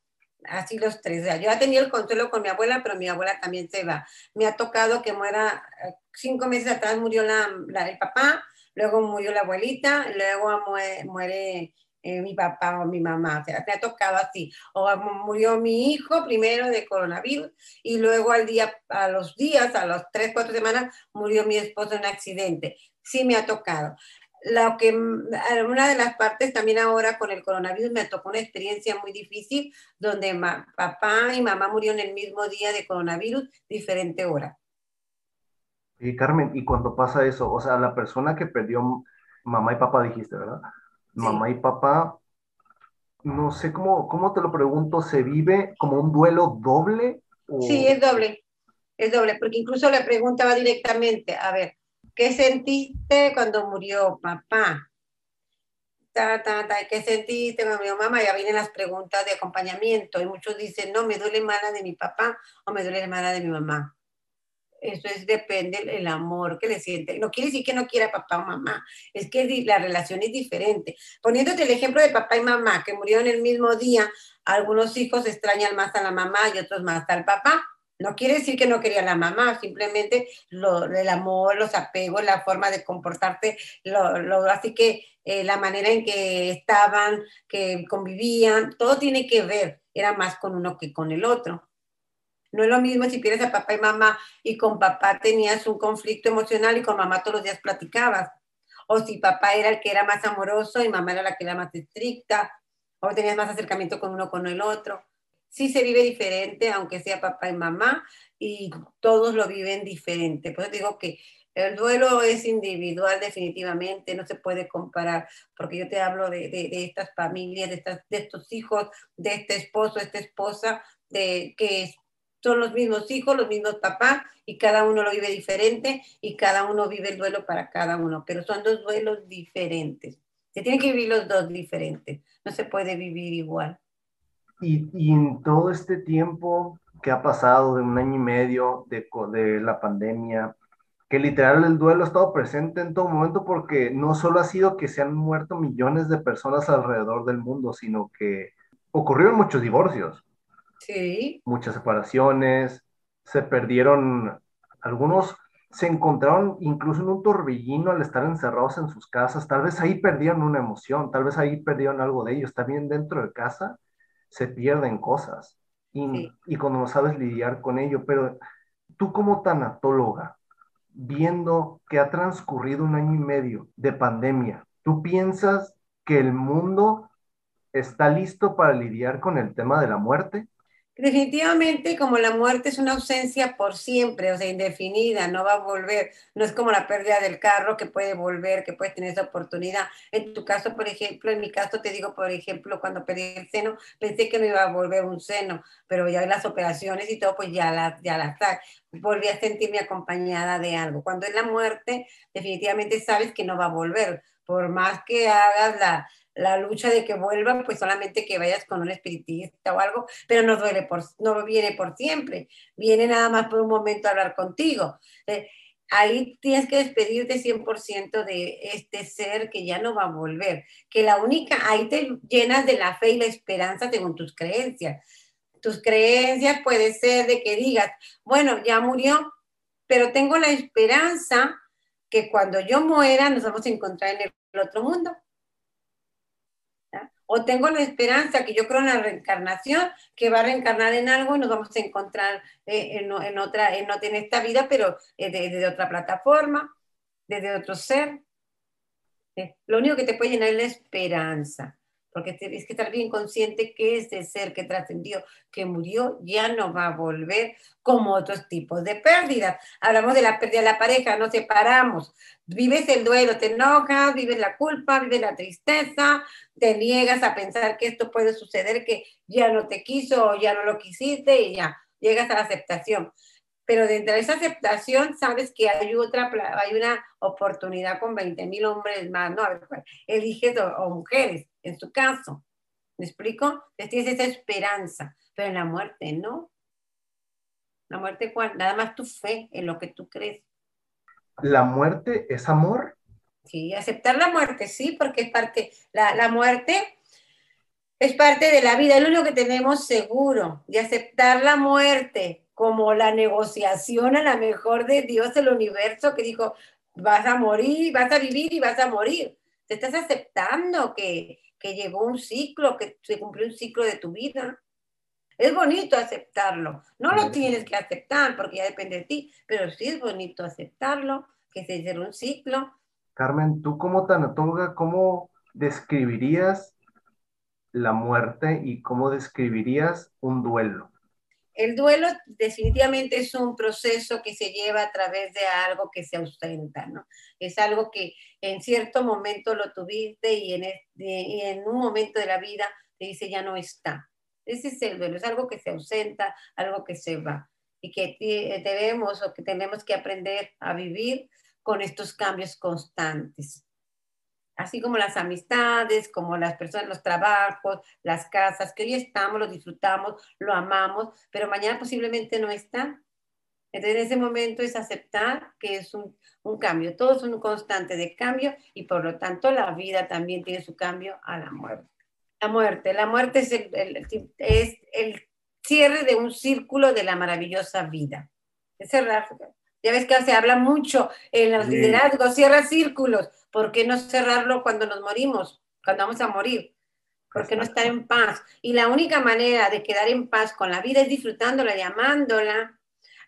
Así los tres. yo ya tenía el consuelo con mi abuela, pero mi abuela también se va. Me ha tocado que muera, eh, cinco meses atrás murió la, el papá, luego murió la abuelita, luego muere, eh, mi papá o mi mamá, o sea, me ha tocado así. O murió mi hijo primero de coronavirus y luego al día, a los días, a los tres, cuatro semanas, murió mi esposo en un accidente. Sí me ha tocado lo que una de las partes también ahora con el coronavirus me tocó una experiencia muy difícil donde papá y mamá murieron el mismo día de coronavirus, diferente hora. Y Carmen, y cuando pasa eso, o sea, la persona que perdió mamá y papá dijiste, ¿verdad? Mamá y papá, no sé cómo, cómo te lo pregunto, ¿se vive como un duelo doble? Sí, es doble, es doble, porque incluso le preguntaba directamente, a ver, ¿Qué sentiste cuando murió papá? ¿Qué sentiste cuando murió mamá? Ya vienen las preguntas de acompañamiento y muchos dicen, no, me duele mala de mi papá o me duele mala de mi mamá. Eso es, depende del amor que le siente. No quiere decir que no quiera papá o mamá, es que la relación es diferente. Poniéndote el ejemplo de papá y mamá que murieron el mismo día, algunos hijos extrañan más a la mamá y otros más al papá no quiere decir que no quería la mamá, simplemente el amor, los apegos, la forma de comportarte, lo, así que eh, la manera en que estaban, que convivían, todo tiene que ver, era más con uno que con el otro. No es lo mismo si pierdes a papá y mamá y con papá tenías un conflicto emocional y con mamá todos los días platicabas. O si papá era el que era más amoroso y mamá era la que era más estricta. O tenías más acercamiento con uno con el otro sí se vive diferente, aunque sea papá y mamá, y todos lo viven diferente. Por eso digo que el duelo es individual definitivamente, no se puede comparar, porque yo te hablo de, estas familias, de, de estos hijos, de este esposo, de esta esposa, de que son los mismos hijos, los mismos papás, y cada uno lo vive diferente, y cada uno vive el duelo para cada uno, pero son dos duelos diferentes. Se tienen que vivir los dos diferentes, no se puede vivir igual. Y, en todo este tiempo que ha pasado de un año y medio de, de la pandemia, que literal el duelo ha estado presente en todo momento porque no solo ha sido que se han muerto millones de personas alrededor del mundo, sino que ocurrieron muchos divorcios. Sí. Muchas separaciones, se perdieron, algunos se encontraron incluso en un torbellino al estar encerrados en sus casas, tal vez ahí perdieron una emoción, tal vez ahí perdieron algo de ellos, también dentro de casa se pierden cosas y, y cuando no sabes lidiar con ello, pero tú como tanatóloga, viendo que ha transcurrido un año y medio de pandemia, ¿tú piensas que el mundo está listo para lidiar con el tema de la muerte? Definitivamente, como la muerte es una ausencia por siempre, o sea, indefinida, no va a volver, no es como la pérdida del carro que puede volver, que puede tener esa oportunidad. En tu caso, por ejemplo, en mi caso te digo, por ejemplo, cuando perdí el seno, pensé que no iba a volver un seno, pero ya las operaciones y todo, pues ya las, ya las, volví a sentirme acompañada de algo. Cuando es la muerte, definitivamente sabes que no va a volver, por más que hagas la, la lucha de que vuelvan, pues solamente que vayas con un espiritista o algo, pero no duele por, no viene por siempre, viene nada más por un momento a hablar contigo. Eh, ahí tienes que despedirte 100% de este ser que ya no va a volver, que la única, ahí te llenas de la fe y la esperanza según tus creencias. Tus creencias puede ser de que digas, bueno, ya murió, pero tengo la esperanza que cuando yo muera nos vamos a encontrar en el otro mundo o tengo la esperanza que yo creo en la reencarnación, que va a reencarnar en algo y nos vamos a encontrar eh, en, otra, en, en, esta vida, pero desde eh, de, otra plataforma, desde otro ser. Eh, lo único que te puede llenar es la esperanza, porque tienes que estar bien consciente que ese ser que trascendió, que murió, ya no va a volver como otros tipos de pérdidas. Hablamos de la pérdida de la pareja, nos separamos, vives el duelo, te enojas, vives la culpa, vives la tristeza, te niegas a pensar que esto puede suceder, que ya no te quiso o ya no lo quisiste y ya llegas a la aceptación pero dentro de esa aceptación sabes que hay otra, hay una oportunidad con 20 mil hombres más, ¿no? A ver, eliges o, mujeres, en su caso. ¿Me explico? Entonces tienes esa esperanza, pero en la muerte no. La muerte, ¿cuál? Nada más tu fe en lo que tú crees. ¿La muerte es amor? Sí, aceptar la muerte, sí, porque es parte, la, la muerte es parte de la vida, es lo único que tenemos seguro, de aceptar la muerte, como la negociación a la mejor de Dios del universo que dijo, vas a morir, vas a vivir y vas a morir. Te estás aceptando que, que llegó un ciclo, que se cumplió un ciclo de tu vida. Es bonito aceptarlo. No lo tienes que aceptar porque ya depende de ti, pero sí es bonito aceptarlo, que se cerró un ciclo. Carmen, tú como tanatóloga, ¿cómo describirías la muerte y cómo describirías un duelo? El duelo definitivamente es un proceso que se lleva a través de algo que se ausenta, ¿no? Es algo que en cierto momento lo tuviste y en, un momento de la vida te dice ya no está. Ese es el duelo, es algo que se ausenta, algo que se va y que debemos o que tenemos que aprender a vivir con estos cambios constantes así como las amistades, como las personas, los trabajos, las casas, que hoy estamos, lo disfrutamos, lo amamos, pero mañana posiblemente no está. Entonces, en ese momento es aceptar que es un, cambio. Todo es un constante de cambio y por lo tanto la vida también tiene su cambio a la muerte. La muerte, la muerte es el, cierre de un círculo de la maravillosa vida. Es cerrar. Ya ves que se habla mucho en los liderazgos, cierra círculos. ¿Por qué no cerrarlo cuando nos morimos, cuando vamos a morir? ¿Por qué no estar en paz? Y la única manera de quedar en paz con la vida es disfrutándola, llamándola.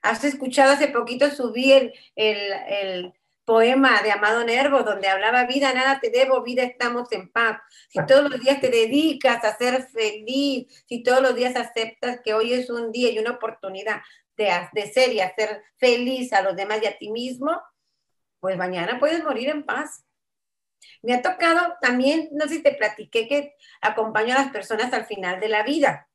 Has escuchado hace poquito subir el, poema de Amado Nervo, donde hablaba vida, nada te debo, vida estamos en paz. Si todos los días te dedicas a ser feliz, si todos los días aceptas que hoy es un día y una oportunidad de, de ser y hacer feliz a los demás y a ti mismo, pues mañana puedes morir en paz. Me ha tocado también, no sé si te platiqué que acompaño a las personas al final de la vida.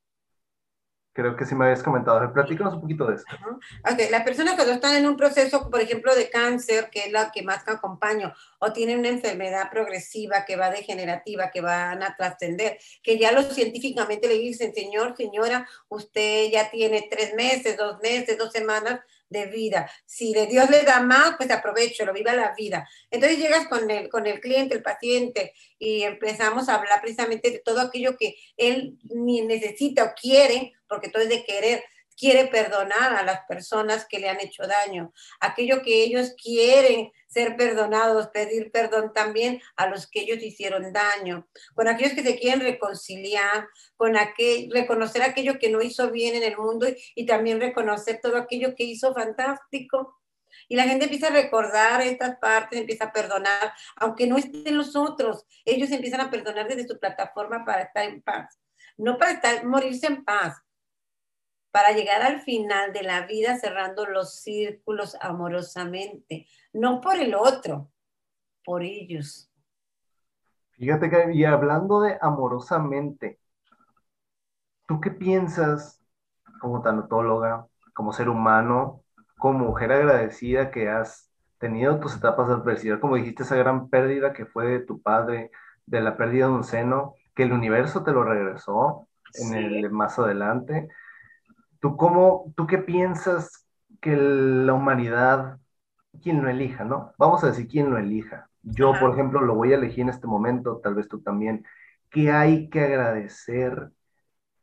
Creo que sí me habías comentado. Platícanos un poquito de esto. Ok, las personas cuando están en un proceso, por ejemplo, de cáncer, que es la que más acompaño, o tienen una enfermedad progresiva que va degenerativa, que van a trascender, que ya los científicamente le dicen, señor, señora, usted ya tiene tres meses, dos meses, dos semanas de vida. Si de Dios le da más, pues aprovecho, lo viva la vida. Entonces llegas con el, con el cliente, el paciente, y empezamos a hablar precisamente de todo aquello que él ni necesita o quiere, porque todo es de querer, quiere perdonar a las personas que le han hecho daño, aquello que ellos quieren ser perdonados, pedir perdón también a los que ellos hicieron daño, con aquellos que se quieren reconciliar, con aquel, reconocer aquello que no hizo bien en el mundo y, también reconocer todo aquello que hizo fantástico. Y la gente empieza a recordar estas partes, empieza a perdonar, aunque no estén los otros, ellos empiezan a perdonar desde su plataforma para estar en paz, no para estar, morirse en paz, para llegar al final de la vida cerrando los círculos amorosamente, no por el otro, por ellos. Fíjate que, y hablando de amorosamente, ¿tú qué piensas como tanatóloga, como ser humano, como mujer agradecida que has tenido tus etapas de adversidad, como dijiste, esa gran pérdida que fue de tu padre, de la pérdida de un seno, que el universo te lo regresó en el más adelante? ¿Tú, cómo, ¿Tú qué piensas que la humanidad, quien lo elija, ¿no? Vamos a decir quién lo elija. Yo, por ejemplo, lo voy a elegir en este momento, tal vez tú también. ¿Qué hay que agradecer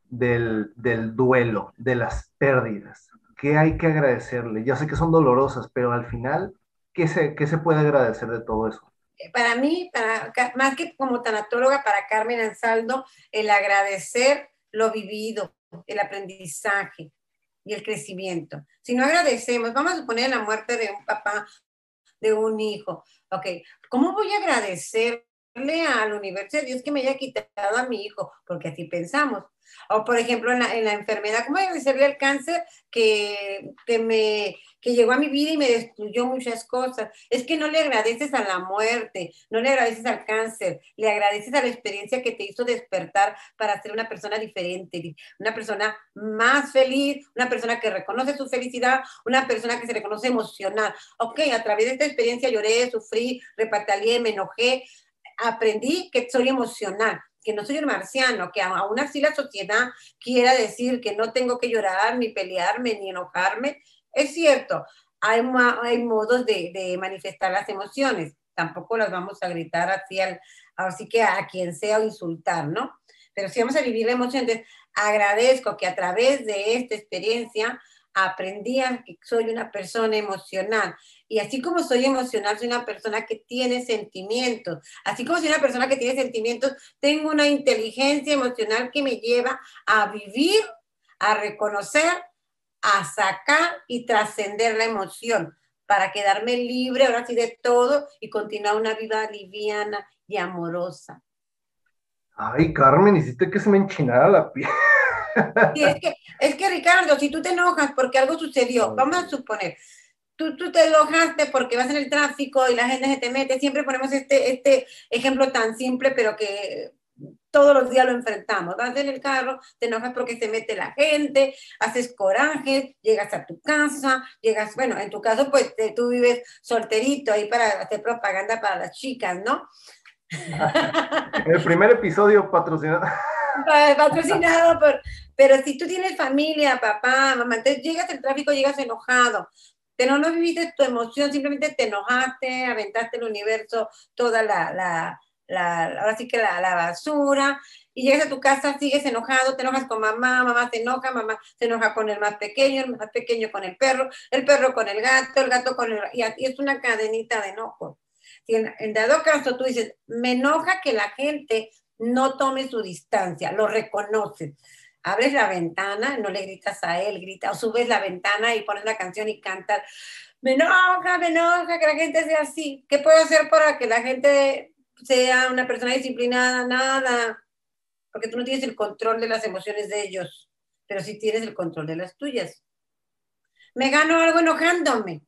del, del duelo, de las pérdidas? ¿Qué hay que agradecerle? Ya sé que son dolorosas, pero al final, ¿qué se, qué se puede agradecer de todo eso? Para mí, para, más que como tanatóloga, para Carmen Ansaldo, el agradecer lo vivido, el aprendizaje y el crecimiento. Si no agradecemos, vamos a poner la muerte de un papá, de un hijo, ok, ¿cómo voy a agradecer al universo de Dios que me haya quitado a mi hijo, porque así pensamos. O por ejemplo, en la, en la enfermedad, ¿cómo agradecerle al cáncer que, que, me, que llegó a mi vida y me destruyó muchas cosas? Es que no le agradeces a la muerte, no le agradeces al cáncer, le agradeces a la experiencia que te hizo despertar para ser una persona diferente, una persona más feliz, una persona que reconoce su felicidad, una persona que se reconoce emocional. Ok, a través de esta experiencia lloré, sufrí, repataleé, me enojé, aprendí que soy emocional que no soy un marciano, que aún así la sociedad quiera decir que no tengo que llorar, ni pelearme, ni enojarme, es cierto, hay, modos de, de, manifestar las emociones, tampoco las vamos a gritar así, al, así que a quien sea o insultar, ¿no? Pero si vamos a vivir la emoción, entonces agradezco que a través de esta experiencia aprendí a que soy una persona emocional y así como soy emocional, soy una persona que tiene sentimientos. Así como soy una persona que tiene sentimientos, tengo una inteligencia emocional que me lleva a vivir, a reconocer, a sacar y trascender la emoción para quedarme libre ahora sí de todo y continuar una vida liviana y amorosa. Ay, Carmen, hiciste que se me enchinara la piel. Es, que, es que Ricardo, si tú te enojas porque algo sucedió, vamos a suponer, tú, te enojaste porque vas en el tráfico y la gente se te mete. Siempre ponemos este, este ejemplo tan simple, pero que todos los días lo enfrentamos. Vas en el carro, te enojas porque se mete la gente, haces coraje, llegas a tu casa, llegas, bueno, en tu caso, pues tú vives solterito ahí para hacer propaganda para las chicas, ¿no? El primer episodio patrocinado. Patrocinado, por, pero si tú tienes familia, papá, mamá, entonces llegas al tráfico, llegas enojado, pero no viviste tu emoción, simplemente te enojaste, aventaste el universo, toda la, la, la ahora sí que la, la, basura, y llegas a tu casa, sigues enojado, te enojas con mamá, mamá se enoja, mamá se enoja con el más pequeño, el más pequeño con el perro, el perro con el gato, el gato con el... Y es una cadenita de enojo. En, en dado caso tú dices, me enoja que la gente no tome su distancia, lo reconoces abres la ventana, no le gritas a él, grita, o subes la ventana y pones la canción y cantas, me enoja, me enoja que la gente sea así. ¿Qué puedo hacer para que la gente sea una persona disciplinada? Nada, porque tú no tienes el control de las emociones de ellos, pero sí tienes el control de las tuyas. ¿Me gano algo enojándome?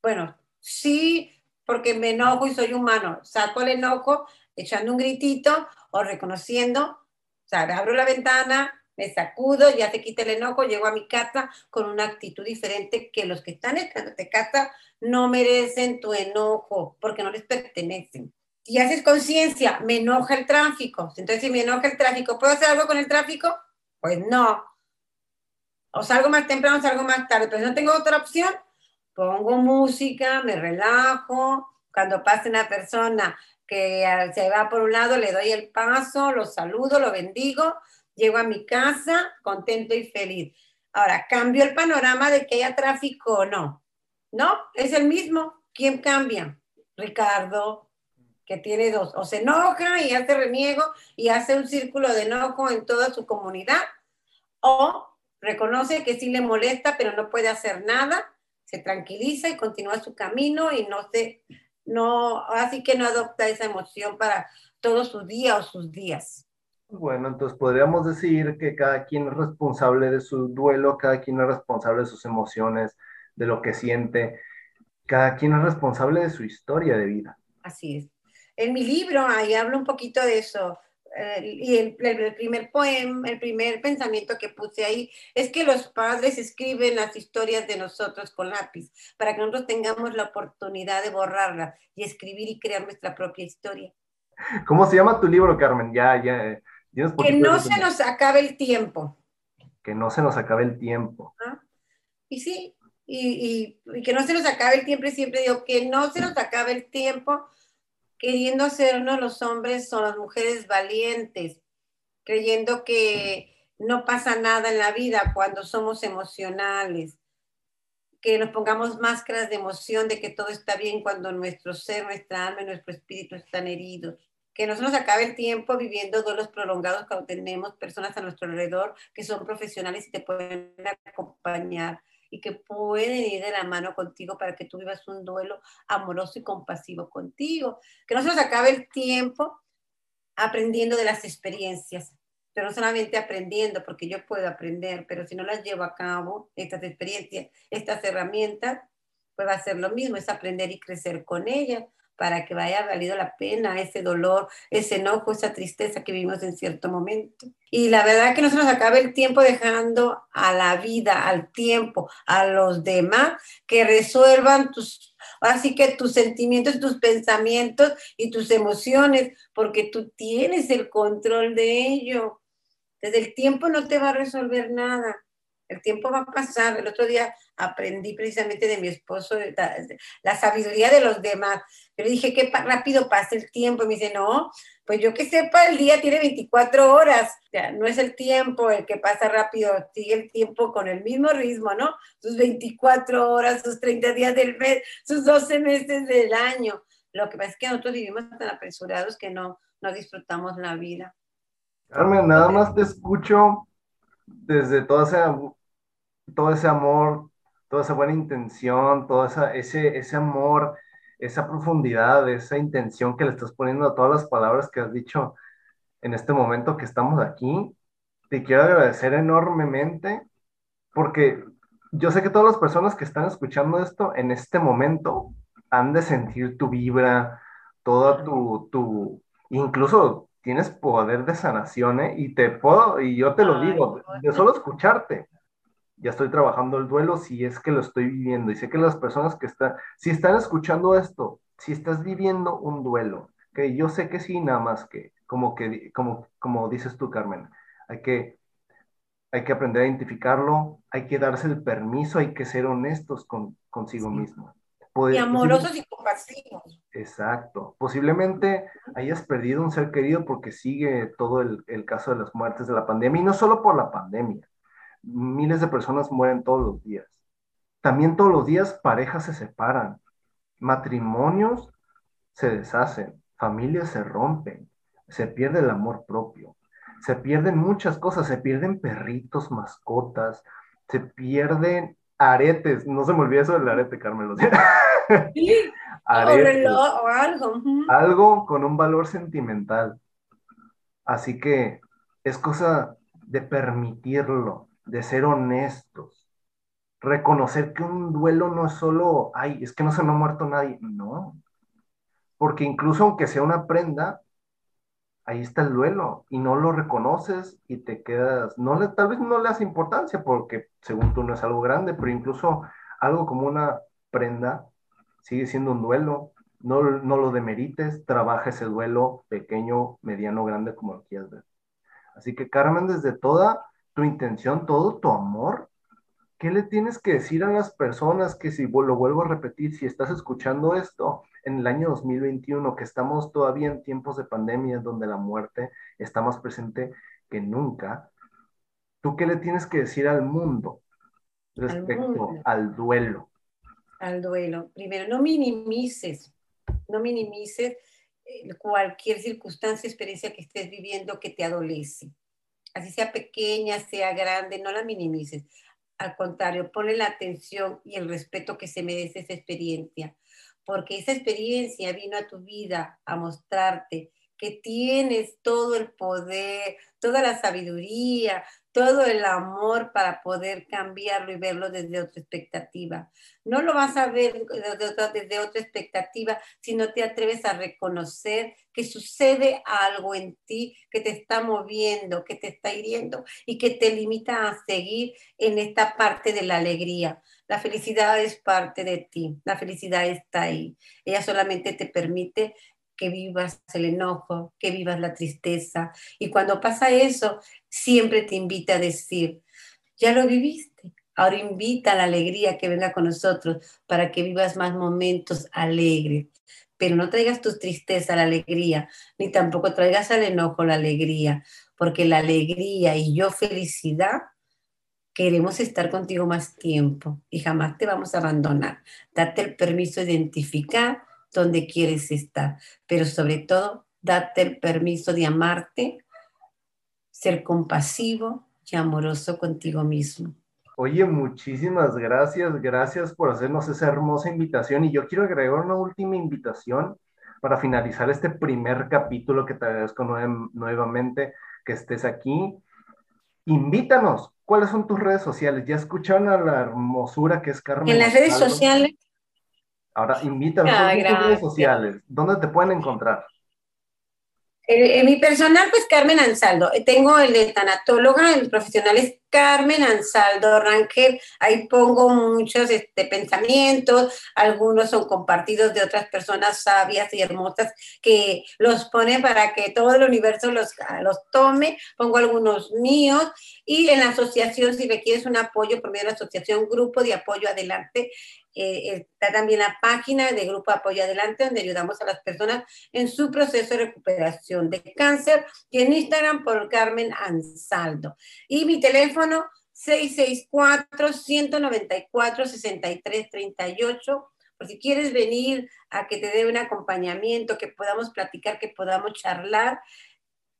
Bueno, sí, porque me enojo y soy humano. Saco el enojo echando un gritito o reconociendo, o sea, abro la ventana, me sacudo, ya te quita el enojo, llego a mi casa con una actitud diferente que los que están esperando de casa no merecen tu enojo porque no les pertenecen. Y haces conciencia, me enoja el tráfico. Entonces, si me enoja el tráfico, ¿puedo hacer algo con el tráfico? Pues no. O salgo más temprano, o salgo más tarde, pero si no tengo otra opción, pongo música, me relajo. Cuando pase una persona que se va por un lado, le doy el paso, lo saludo, lo bendigo, llego a mi casa contento y feliz. Ahora, ¿cambió el panorama de que haya tráfico o no? No, es el mismo. ¿Quién cambia? Ricardo, que tiene dos. O se enoja y hace reniego y hace un círculo de enojo en toda su comunidad, o reconoce que sí le molesta, pero no puede hacer nada, se tranquiliza y continúa su camino y no se, no, así que no adopta esa emoción para todo su día o sus días. Bueno, entonces podríamos decir que cada quien es responsable de su duelo, cada quien es responsable de sus emociones, de lo que siente, cada quien es responsable de su historia de vida. Así es. En mi libro ahí hablo un poquito de eso. Eh, y el, el, primer poema, el primer pensamiento que puse ahí es que los padres escriben las historias de nosotros con lápiz para que nosotros tengamos la oportunidad de borrarlas y escribir y crear nuestra propia historia. ¿Cómo se llama tu libro, Carmen? Ya, ya. Que no se nos acabe el tiempo. Que no se nos acabe el tiempo. Y sí, y, que no se nos acabe el tiempo, y siempre digo que no se nos acabe el tiempo queriendo hacernos los hombres o las mujeres valientes, creyendo que no pasa nada en la vida cuando somos emocionales, que nos pongamos máscaras de emoción de que todo está bien cuando nuestro ser, nuestra alma y nuestro espíritu están heridos que no se nos acabe el tiempo viviendo duelos prolongados cuando tenemos personas a nuestro alrededor que son profesionales y te pueden acompañar y que pueden ir de la mano contigo para que tú vivas un duelo amoroso y compasivo contigo. Que no se nos acabe el tiempo aprendiendo de las experiencias, pero no solamente aprendiendo, porque yo puedo aprender, pero si no las llevo a cabo, estas experiencias, estas herramientas, pues va a ser lo mismo, es aprender y crecer con ellas para que vaya valido la pena ese dolor, ese enojo, esa tristeza que vivimos en cierto momento. Y la verdad que no se nos acabe el tiempo dejando a la vida, al tiempo, a los demás que resuelvan tus, así que tus sentimientos, tus pensamientos y tus emociones, porque tú tienes el control de ello. Desde el tiempo no te va a resolver nada. El tiempo va a pasar. El otro día aprendí precisamente de mi esposo la, sabiduría de los demás. Yo le dije, qué rápido pasa el tiempo. Y me dice, no, pues yo que sepa, el día tiene 24 horas. O sea, no es el tiempo el que pasa rápido, sigue el tiempo con el mismo ritmo, ¿no? Sus 24 horas, sus 30 días del mes, sus 12 meses del año. Lo que pasa es que nosotros vivimos tan apresurados que no, no disfrutamos la vida. Carmen, nada más te escucho desde todo ese, todo ese amor, toda esa buena intención, todo esa, ese, ese amor, esa profundidad, esa intención que le estás poniendo a todas las palabras que has dicho en este momento que estamos aquí. Te quiero agradecer enormemente porque yo sé que todas las personas que están escuchando esto en este momento han de sentir tu vibra, toda tu, tu incluso tienes poder de sanación, ¿eh? Y te puedo, y yo te lo digo, de solo escucharte, ya estoy trabajando el duelo si es que lo estoy viviendo. Y sé que las personas que están, si están escuchando esto, si estás viviendo un duelo, que yo sé que sí, nada más que, como que, como, como dices tú, Carmen, hay que, hay que aprender a identificarlo, hay que darse el permiso, hay que ser honestos con, consigo mismo. y amorosos y compasivos. Exacto. Posiblemente hayas perdido un ser querido porque sigue todo el, el caso de las muertes de la pandemia, y no solo por la pandemia, miles de personas mueren todos los días. También todos los días parejas se separan, matrimonios se deshacen, familias se rompen, se pierde el amor propio, se pierden muchas cosas, se pierden perritos, mascotas, se pierden aretes, no se me olvide eso del arete, Carmen. Sí, o algo. Algo con un valor sentimental. Así que es cosa de permitirlo, de ser honestos, reconocer que un duelo no es solo, ay, es que no se me ha muerto nadie, no, porque incluso aunque sea una prenda, ahí está el duelo y no lo reconoces y te quedas, no tal vez no le das importancia porque según tú no es algo grande, pero incluso algo como una prenda sigue siendo un duelo, no, no lo demerites, trabaja ese duelo pequeño, mediano, grande, como lo quieras ver. Así que Carmen, desde toda tu intención, todo tu amor. ¿Qué le tienes que decir a las personas que si lo vuelvo a repetir, si estás escuchando esto en el año 2021, que estamos todavía en tiempos de pandemia donde la muerte está más presente que nunca, ¿tú qué le tienes que decir al mundo respecto al, duelo? Al duelo. Primero, no minimices, no minimices eh, cualquier circunstancia, experiencia que estés viviendo que te adolece así sea pequeña, sea grande, no la minimices. Al contrario, ponle la atención y el respeto que se merece esa experiencia, porque esa experiencia vino a tu vida a mostrarte que tienes todo el poder, toda la sabiduría, todo el amor para poder cambiarlo y verlo desde otra expectativa. No lo vas a ver desde otra, expectativa si no te atreves a reconocer que sucede algo en ti que te está moviendo, que te está hiriendo y que te limita a seguir en esta parte de la alegría. La felicidad es parte de ti, la felicidad está ahí. Ella solamente te permite que vivas el enojo, que vivas la tristeza. Y cuando pasa eso, siempre te invita a decir, ya lo viviste, ahora invita a la alegría que venga con nosotros para que vivas más momentos alegres. Pero no traigas tu tristeza la alegría, ni tampoco traigas al enojo la alegría, porque la alegría y yo felicidad queremos estar contigo más tiempo y jamás te vamos a abandonar. Date el permiso de identificar donde quieres estar, pero sobre todo, date el permiso de amarte, ser compasivo y amoroso contigo mismo. Oye, muchísimas gracias, gracias por hacernos esa hermosa invitación y yo quiero agregar una última invitación para finalizar este primer capítulo que te agradezco nuevamente que estés aquí. Invítanos, ¿cuáles son tus redes sociales? Ya escucharon a la hermosura que es Carmen. En las redes sociales. Ahora, invítanos a tus redes sociales. ¿Dónde te pueden encontrar? En, mi personal, pues Carmen Ansaldo. Tengo el de tanatóloga, el profesional es Carmen Ansaldo Rangel. Ahí pongo muchos este, pensamientos, algunos son compartidos de otras personas sabias y hermosas que los ponen para que todo el universo los, los tome. Pongo algunos míos y en la asociación, si requieres un apoyo por medio de la asociación Grupo de Apoyo Adelante, eh, está también la página de Grupo Apoyo Adelante, donde ayudamos a las personas en su proceso de recuperación de cáncer, y en Instagram por Carmen Ansaldo. Y mi teléfono 664-194-6338, por si quieres venir a que te dé un acompañamiento, que podamos platicar, que podamos charlar,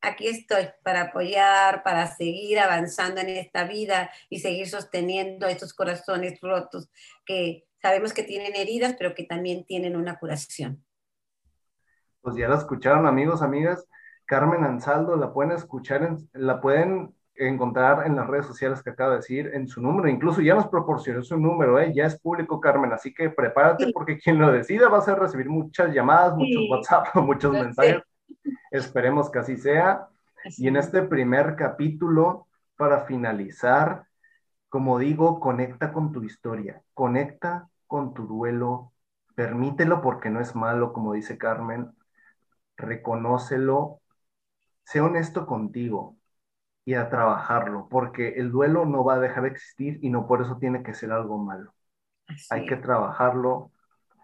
aquí estoy para apoyar, para seguir avanzando en esta vida y seguir sosteniendo estos corazones rotos que sabemos que tienen heridas, pero que también tienen una curación. Pues ya la escucharon, amigos, amigas. Carmen Ansaldo, la pueden escuchar, la pueden encontrar en las redes sociales que acaba de decir, en su número, incluso ya nos proporcionó su número, ¿eh? ya es público, Carmen, así que prepárate porque quien lo decida va a ser recibir muchas llamadas, muchos WhatsApp, muchos mensajes. Esperemos que así sea. y en este primer capítulo, para finalizar, como digo, conecta con tu historia, conecta con tu duelo, permítelo porque no es malo, como dice Carmen, reconócelo, sé honesto contigo y a trabajarlo, porque el duelo no va a dejar de existir y no por eso tiene que ser algo malo. Hay que trabajarlo,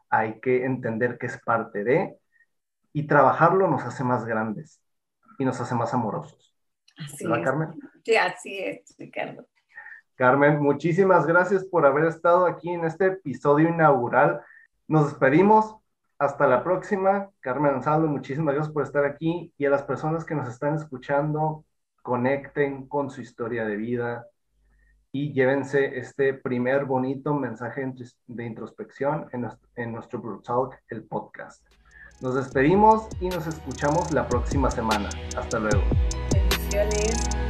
hay que entender que es parte de, y trabajarlo nos hace más grandes y nos hace más amorosos. Así ¿verdad, Carmen? Sí, así es, Ricardo. Carmen, muchísimas gracias por haber estado aquí en este episodio inaugural. Nos despedimos. Hasta la próxima. Carmen Ansaldo, muchísimas gracias por estar aquí y a las personas que nos están escuchando, conecten con su historia de vida y llévense este primer bonito mensaje de introspección en nuestro, en Talk, el podcast. Nos despedimos y nos escuchamos la próxima semana. Hasta luego. Bendiciones.